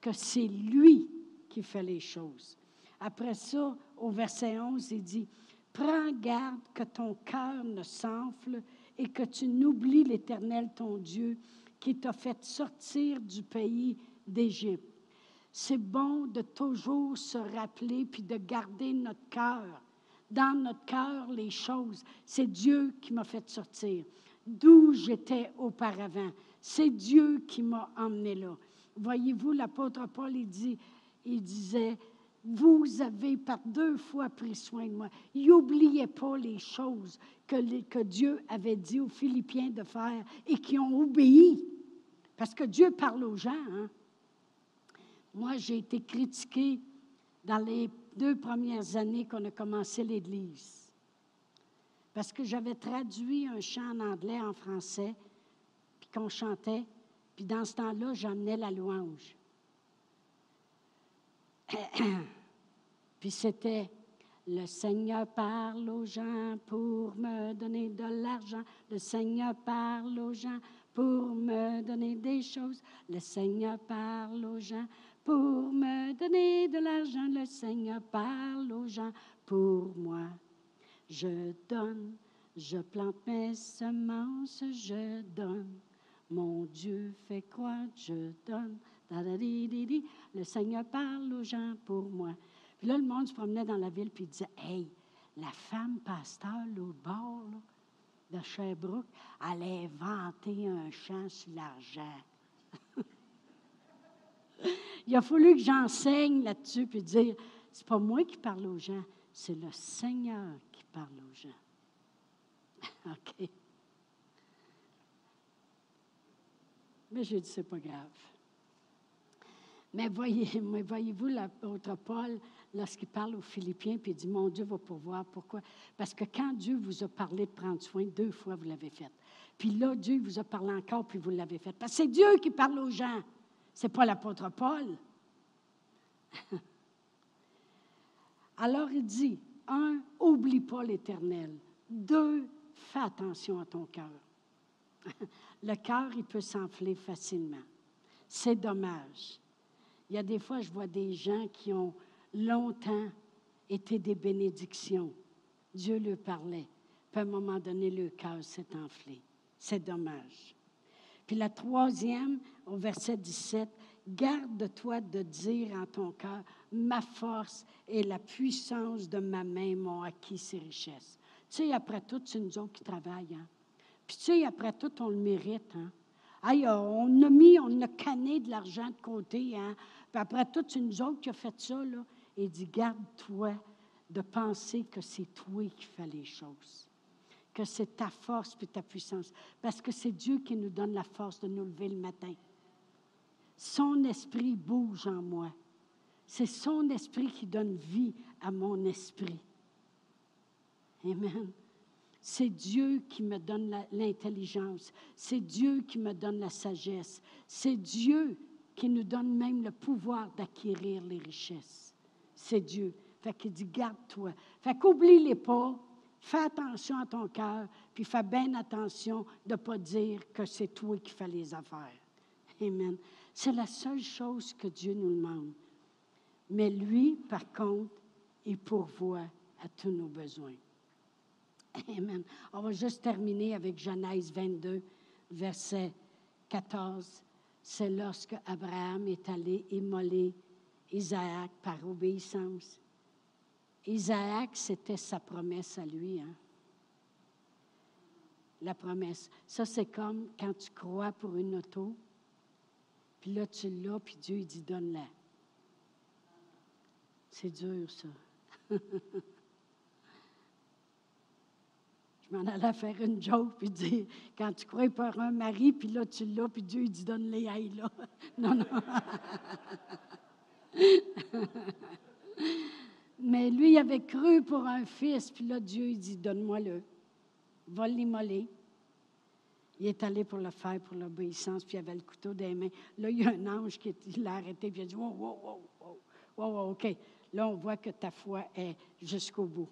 que c'est lui qui fait les choses. Après ça, au verset 11, il dit, Prends garde que ton cœur ne s'enfle et que tu n'oublies l'Éternel, ton Dieu, qui t'a fait sortir du pays d'Égypte. C'est bon de toujours se rappeler puis de garder notre cœur. Dans notre cœur, les choses. C'est Dieu qui m'a fait sortir. D'où j'étais auparavant. C'est Dieu qui m'a emmené là. Voyez-vous, l'apôtre Paul, il, dit, il disait, vous avez par deux fois pris soin de moi. N'oubliez pas les choses que, Dieu avait dit aux Philippiens de faire et qui ont obéi. Parce que Dieu parle aux gens. Hein. Moi, j'ai été critiquée dans les deux premières années qu'on a commencé l'Église. Parce que j'avais traduit un chant en anglais en français, puis qu'on chantait, puis dans ce temps-là, j'emmenais la louange. C'était le Seigneur parle aux gens pour me donner de l'argent. Le Seigneur parle aux gens pour me donner des choses. Le Seigneur parle aux gens pour me donner de l'argent. Le Seigneur parle aux gens pour moi. Je donne, je plante mes semences, je donne. Mon Dieu fait croire, je donne. Le Seigneur parle aux gens pour moi. Puis là, le monde se promenait dans la ville puis il disait Hey, la femme pasteur, l'autre bord de Sherbrooke, allait vanter un chant sur l'argent. il a fallu que j'enseigne là-dessus puis dire C'est pas moi qui parle aux gens, c'est le Seigneur qui parle aux gens. OK. Mais j'ai dit, c'est pas grave. Mais voyez, voyez-vous, l'apôtre Paul, lorsqu'il parle aux Philippiens, puis il dit, mon Dieu va pouvoir. Pourquoi? Parce que quand Dieu vous a parlé de prendre soin, deux fois, vous l'avez fait. Puis là, Dieu vous a parlé encore, puis vous l'avez fait. Parce que c'est Dieu qui parle aux gens. C'est pas l'apôtre Paul. Alors il dit, un, oublie pas l'Éternel. Deux, fais attention à ton cœur. Le cœur, il peut s'enfler facilement. C'est dommage. Il y a des fois, je vois des gens qui ont longtemps été des bénédictions. Dieu leur parlait. Puis à un moment donné, le cœur s'est enflé. C'est dommage. Puis la troisième, au verset 17, Garde-toi de dire en ton cœur, ma force et la puissance de ma main m'ont acquis ces richesses. Tu sais, après tout, c'est nous autres qui travaillons. Hein. Puis tu sais, après tout, on le mérite. Hein? Aïe, on a mis, on a canné de l'argent de côté. Hein? Puis après tout, c'est nous autres qui a fait ça. Là. Et dit, garde-toi de penser que c'est toi qui fais les choses, que c'est ta force et ta puissance, parce que c'est Dieu qui nous donne la force de nous lever le matin. Son esprit bouge en moi. C'est son esprit qui donne vie à mon esprit. Amen. C'est Dieu qui me donne l'intelligence. C'est Dieu qui me donne la sagesse. C'est Dieu qui nous donne même le pouvoir d'acquérir les richesses. C'est Dieu. Fait qu'il dit, garde-toi. Fait qu'oublie-les pas. Fais attention à ton cœur, puis fais bien attention de ne pas dire que c'est toi qui fais les affaires. Amen. C'est la seule chose que Dieu nous demande. Mais lui, par contre, il pourvoit à tous nos besoins. Amen. On va juste terminer avec Genèse 22, verset 14. C'est lorsque Abraham est allé immoler Isaac par obéissance. Isaac, c'était sa promesse à lui. Hein? La promesse. Ça, c'est comme quand tu crois pour une auto, puis là, tu l'as, puis Dieu, il dit, donne-la. C'est dur, ça. Je m'en allais faire une joke, puis dire, quand tu crois pour un mari, puis là, tu l'as, puis Dieu, il dit, donne-les là. Non, non. Mais lui, il avait cru pour un fils, puis là, Dieu, il dit, donne-moi-le. Va l'immoler. Il est allé pour le faire, pour l'obéissance, puis il avait le couteau des mains. Là, il y a un ange qui l'a arrêté, puis il a dit, wow, wow, wow, wow, wow, OK. Là, on voit que ta foi est jusqu'au bout.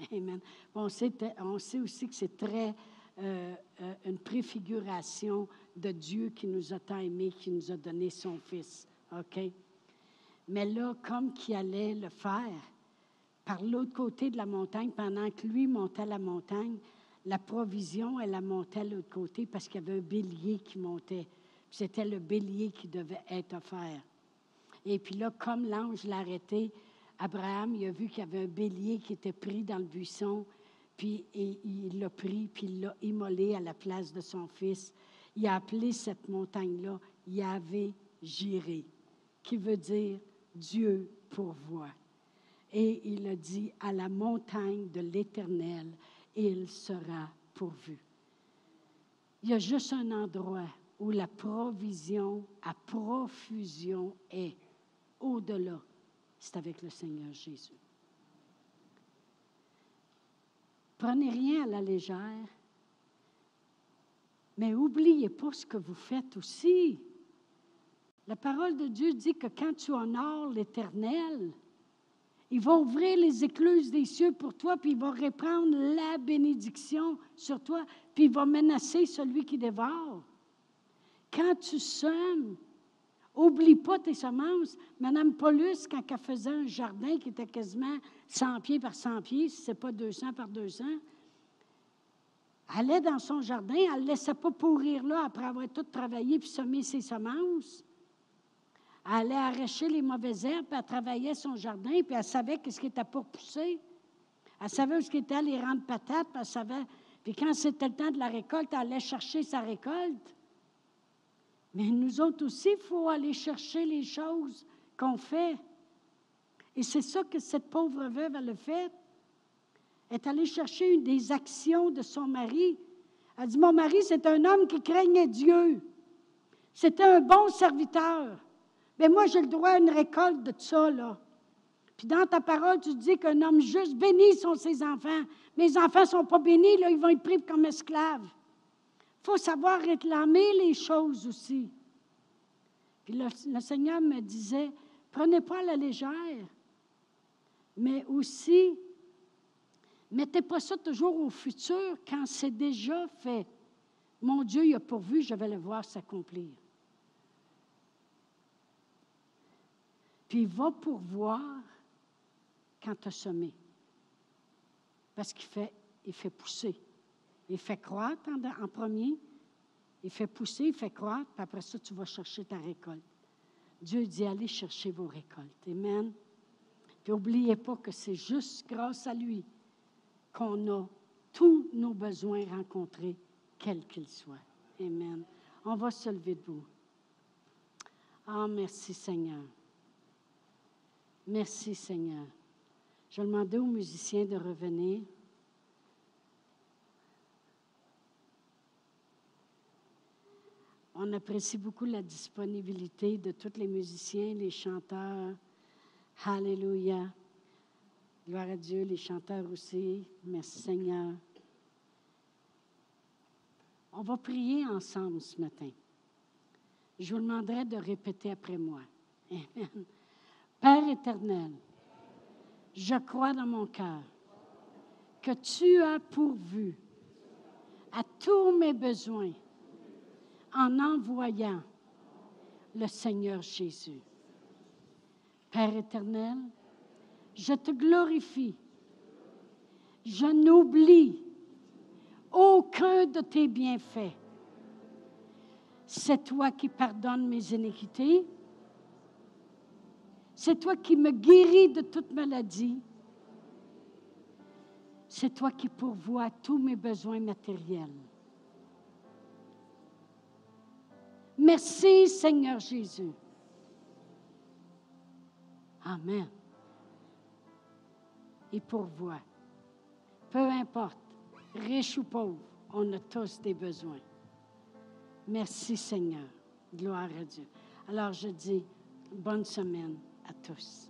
Amen. on, sait, aussi que c'est très euh, euh, une préfiguration de Dieu qui nous a tant aimés, qui nous a donné son Fils. OK? Mais là, comme qu'il allait le faire, par l'autre côté de la montagne, pendant que lui montait la montagne, la provision, elle a monté à l'autre côté parce qu'il y avait un bélier qui montait. C'était le bélier qui devait être offert. Et puis là, comme l'ange l'a arrêté, Abraham, il a vu qu'il y avait un bélier qui était pris dans le buisson, puis il l'a pris, puis il l'a immolé à la place de son fils. Il a appelé cette montagne-là Yahvé Jiré, qui veut dire Dieu pourvoit. Et il a dit à la montagne de l'Éternel, il sera pourvu. Il y a juste un endroit où la provision à profusion est, au-delà c'est avec le Seigneur Jésus. Prenez rien à la légère, mais n'oubliez pas ce que vous faites aussi. La parole de Dieu dit que quand tu honores l'Éternel, il va ouvrir les écluses des cieux pour toi, puis il va reprendre la bénédiction sur toi, puis il va menacer celui qui dévore. Quand tu sèmes, Oublie pas tes semences. Madame Paulus, quand elle faisait un jardin qui était quasiment 100 pieds par 100 pieds, si ce n'est pas 200 par 200, elle allait dans son jardin, elle ne laissait pas pourrir là après avoir tout travaillé puis semé ses semences. Elle allait arracher les mauvaises herbes, puis elle travaillait son jardin, puis elle savait ce qui était pour pousser. Elle savait où était les rangs de patates, puis elle savait. Puis quand c'était le temps de la récolte, elle allait chercher sa récolte. Mais nous autres aussi, il faut aller chercher les choses qu'on fait. Et c'est ça que cette pauvre veuve, a fait. Elle est allée chercher une des actions de son mari. Elle dit, mon mari, c'est un homme qui craignait Dieu. C'était un bon serviteur. Mais moi, j'ai le droit à une récolte de ça, là. Puis dans ta parole, tu dis qu'un homme juste béni sont ses enfants. Mes enfants ne sont pas bénis, là, ils vont être pris comme esclaves. Il faut savoir réclamer les choses aussi. Puis le, Seigneur me disait, prenez pas la légère, mais aussi, mettez pas ça toujours au futur quand c'est déjà fait. Mon Dieu, il a pourvu, je vais le voir s'accomplir. Puis il va pourvoir quand tu as semé. Parce qu'il fait, il fait pousser. Il fait croître en, premier, il fait pousser, il fait croître, puis après ça, tu vas chercher ta récolte. Dieu dit, allez chercher vos récoltes. Amen. Puis n'oubliez pas que c'est juste grâce à lui qu'on a tous nos besoins rencontrés quel qu'il soit. Amen. On va se lever debout. Ah, merci Seigneur. Merci Seigneur. Je demander aux musiciens de revenir. On apprécie beaucoup la disponibilité de tous les musiciens, les chanteurs. Alléluia. Gloire à Dieu, les chanteurs aussi. Merci Seigneur. On va prier ensemble ce matin. Je vous demanderai de répéter après moi. Amen. Père éternel, je crois dans mon cœur que tu as pourvu à tous mes besoins en envoyant le Seigneur Jésus. Père éternel, je te glorifie. Je n'oublie aucun de tes bienfaits. C'est toi qui pardonnes mes iniquités. C'est toi qui me guéris de toute maladie. C'est toi qui pourvois tous mes besoins matériels. Merci Seigneur Jésus. Amen. Il pourvoit. Peu importe, riche ou pauvre, on a tous des besoins. Merci Seigneur. Gloire à Dieu. Alors je dis, bonne semaine à tous.